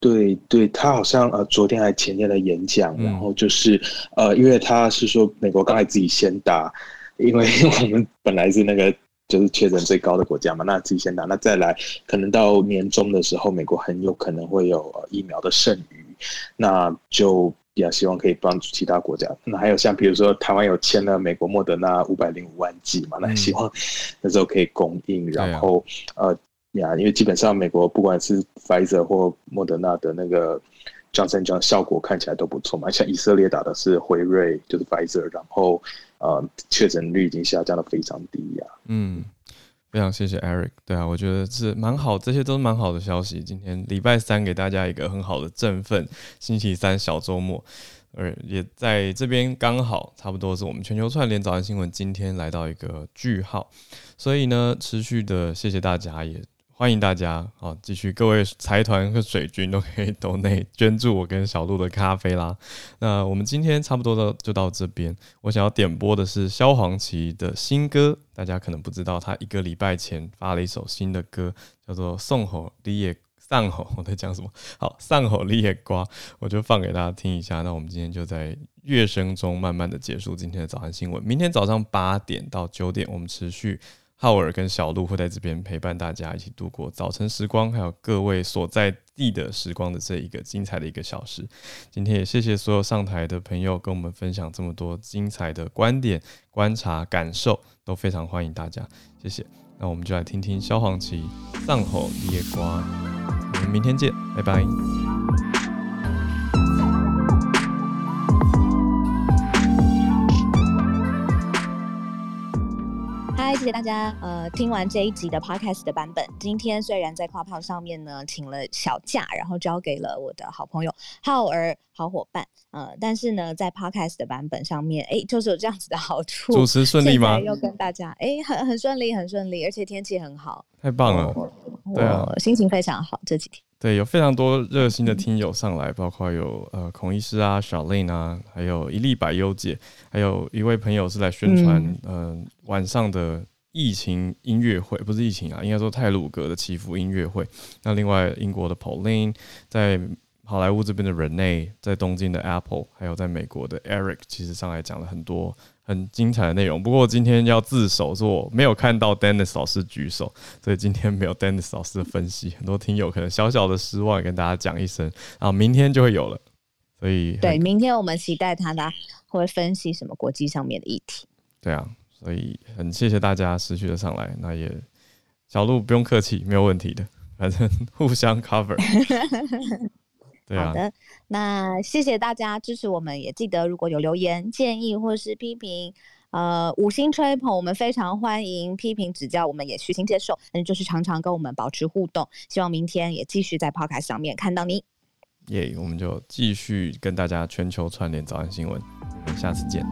对对，他好像呃昨天还前天的演讲，嗯、然后就是呃，因为他是说美国刚才自己先打，因为我们本来是那个就是确诊最高的国家嘛，那自己先打，那再来可能到年终的时候，美国很有可能会有疫苗的剩余，那就比较希望可以帮助其他国家。那还有像比如说台湾有签了美国莫德纳五百零五万剂嘛，那希望那时候可以供应，嗯、然后、啊、呃。呀，因为基本上美国不管是 Pfizer 或莫德纳的那个 Johnson 讲效果看起来都不错嘛，像以色列打的是辉瑞，就是 Pfizer，然后呃确诊率已经下降的非常低呀。嗯，非常谢谢 Eric。对啊，我觉得是蛮好，这些都是蛮好的消息。今天礼拜三给大家一个很好的振奋，星期三小周末，而也在这边刚好差不多是我们全球串联早安新闻今天来到一个句号，所以呢，持续的谢谢大家也。欢迎大家啊，继续各位财团和水军都可以抖内捐助我跟小鹿的咖啡啦。那我们今天差不多的就到这边。我想要点播的是萧煌奇的新歌，大家可能不知道，他一个礼拜前发了一首新的歌，叫做《送吼你也上吼》。我在讲什么？好，上吼你也瓜，我就放给大家听一下。那我们今天就在乐声中慢慢的结束今天的早安新闻。明天早上八点到九点，我们持续。浩尔跟小鹿会在这边陪伴大家一起度过早晨时光，还有各位所在地的时光的这一个精彩的一个小时。今天也谢谢所有上台的朋友跟我们分享这么多精彩的观点、观察、感受，都非常欢迎大家，谢谢。那我们就来听听萧煌奇《上吼你也瓜》，我们明天见，拜拜。谢谢大家。呃，听完这一集的 podcast 的版本，今天虽然在 Clubhouse 上面呢，请了小假，然后交给了我的好朋友浩儿好伙伴。呃，但是呢，在 podcast 的版本上面，哎，就是有这样子的好处。主持顺利吗？又跟大家，哎，很很顺利，很顺利，而且天气很好，太棒了。对啊，心情非常好这几天。对，有非常多热心的听友上来，包括有呃孔医师啊、小丽啊，还有一粒百优姐，还有一位朋友是来宣传，嗯、呃，晚上的疫情音乐会，不是疫情啊，应该说泰鲁格的祈福音乐会。那另外英国的 Pauline，在好莱坞这边的 Renee，在东京的 Apple，还有在美国的 Eric，其实上来讲了很多。很精彩的内容，不过今天要自首，说我没有看到 Dennis 老师举手，所以今天没有 Dennis 老师的分析。很多听友可能小小的失望，跟大家讲一声，然后明天就会有了。所以对，明天我们期待他他会分析什么国际上面的议题。对啊，所以很谢谢大家持续的上来，那也小鹿不用客气，没有问题的，反正互相 cover。对啊、好的，那谢谢大家支持我们，也记得如果有留言建议或是批评，呃，五星吹捧，我们非常欢迎批评指教，我们也虚心接受。那就是常常跟我们保持互动，希望明天也继续在 Podcast 上面看到你。耶，yeah, 我们就继续跟大家全球串联早安新闻，我们下次见。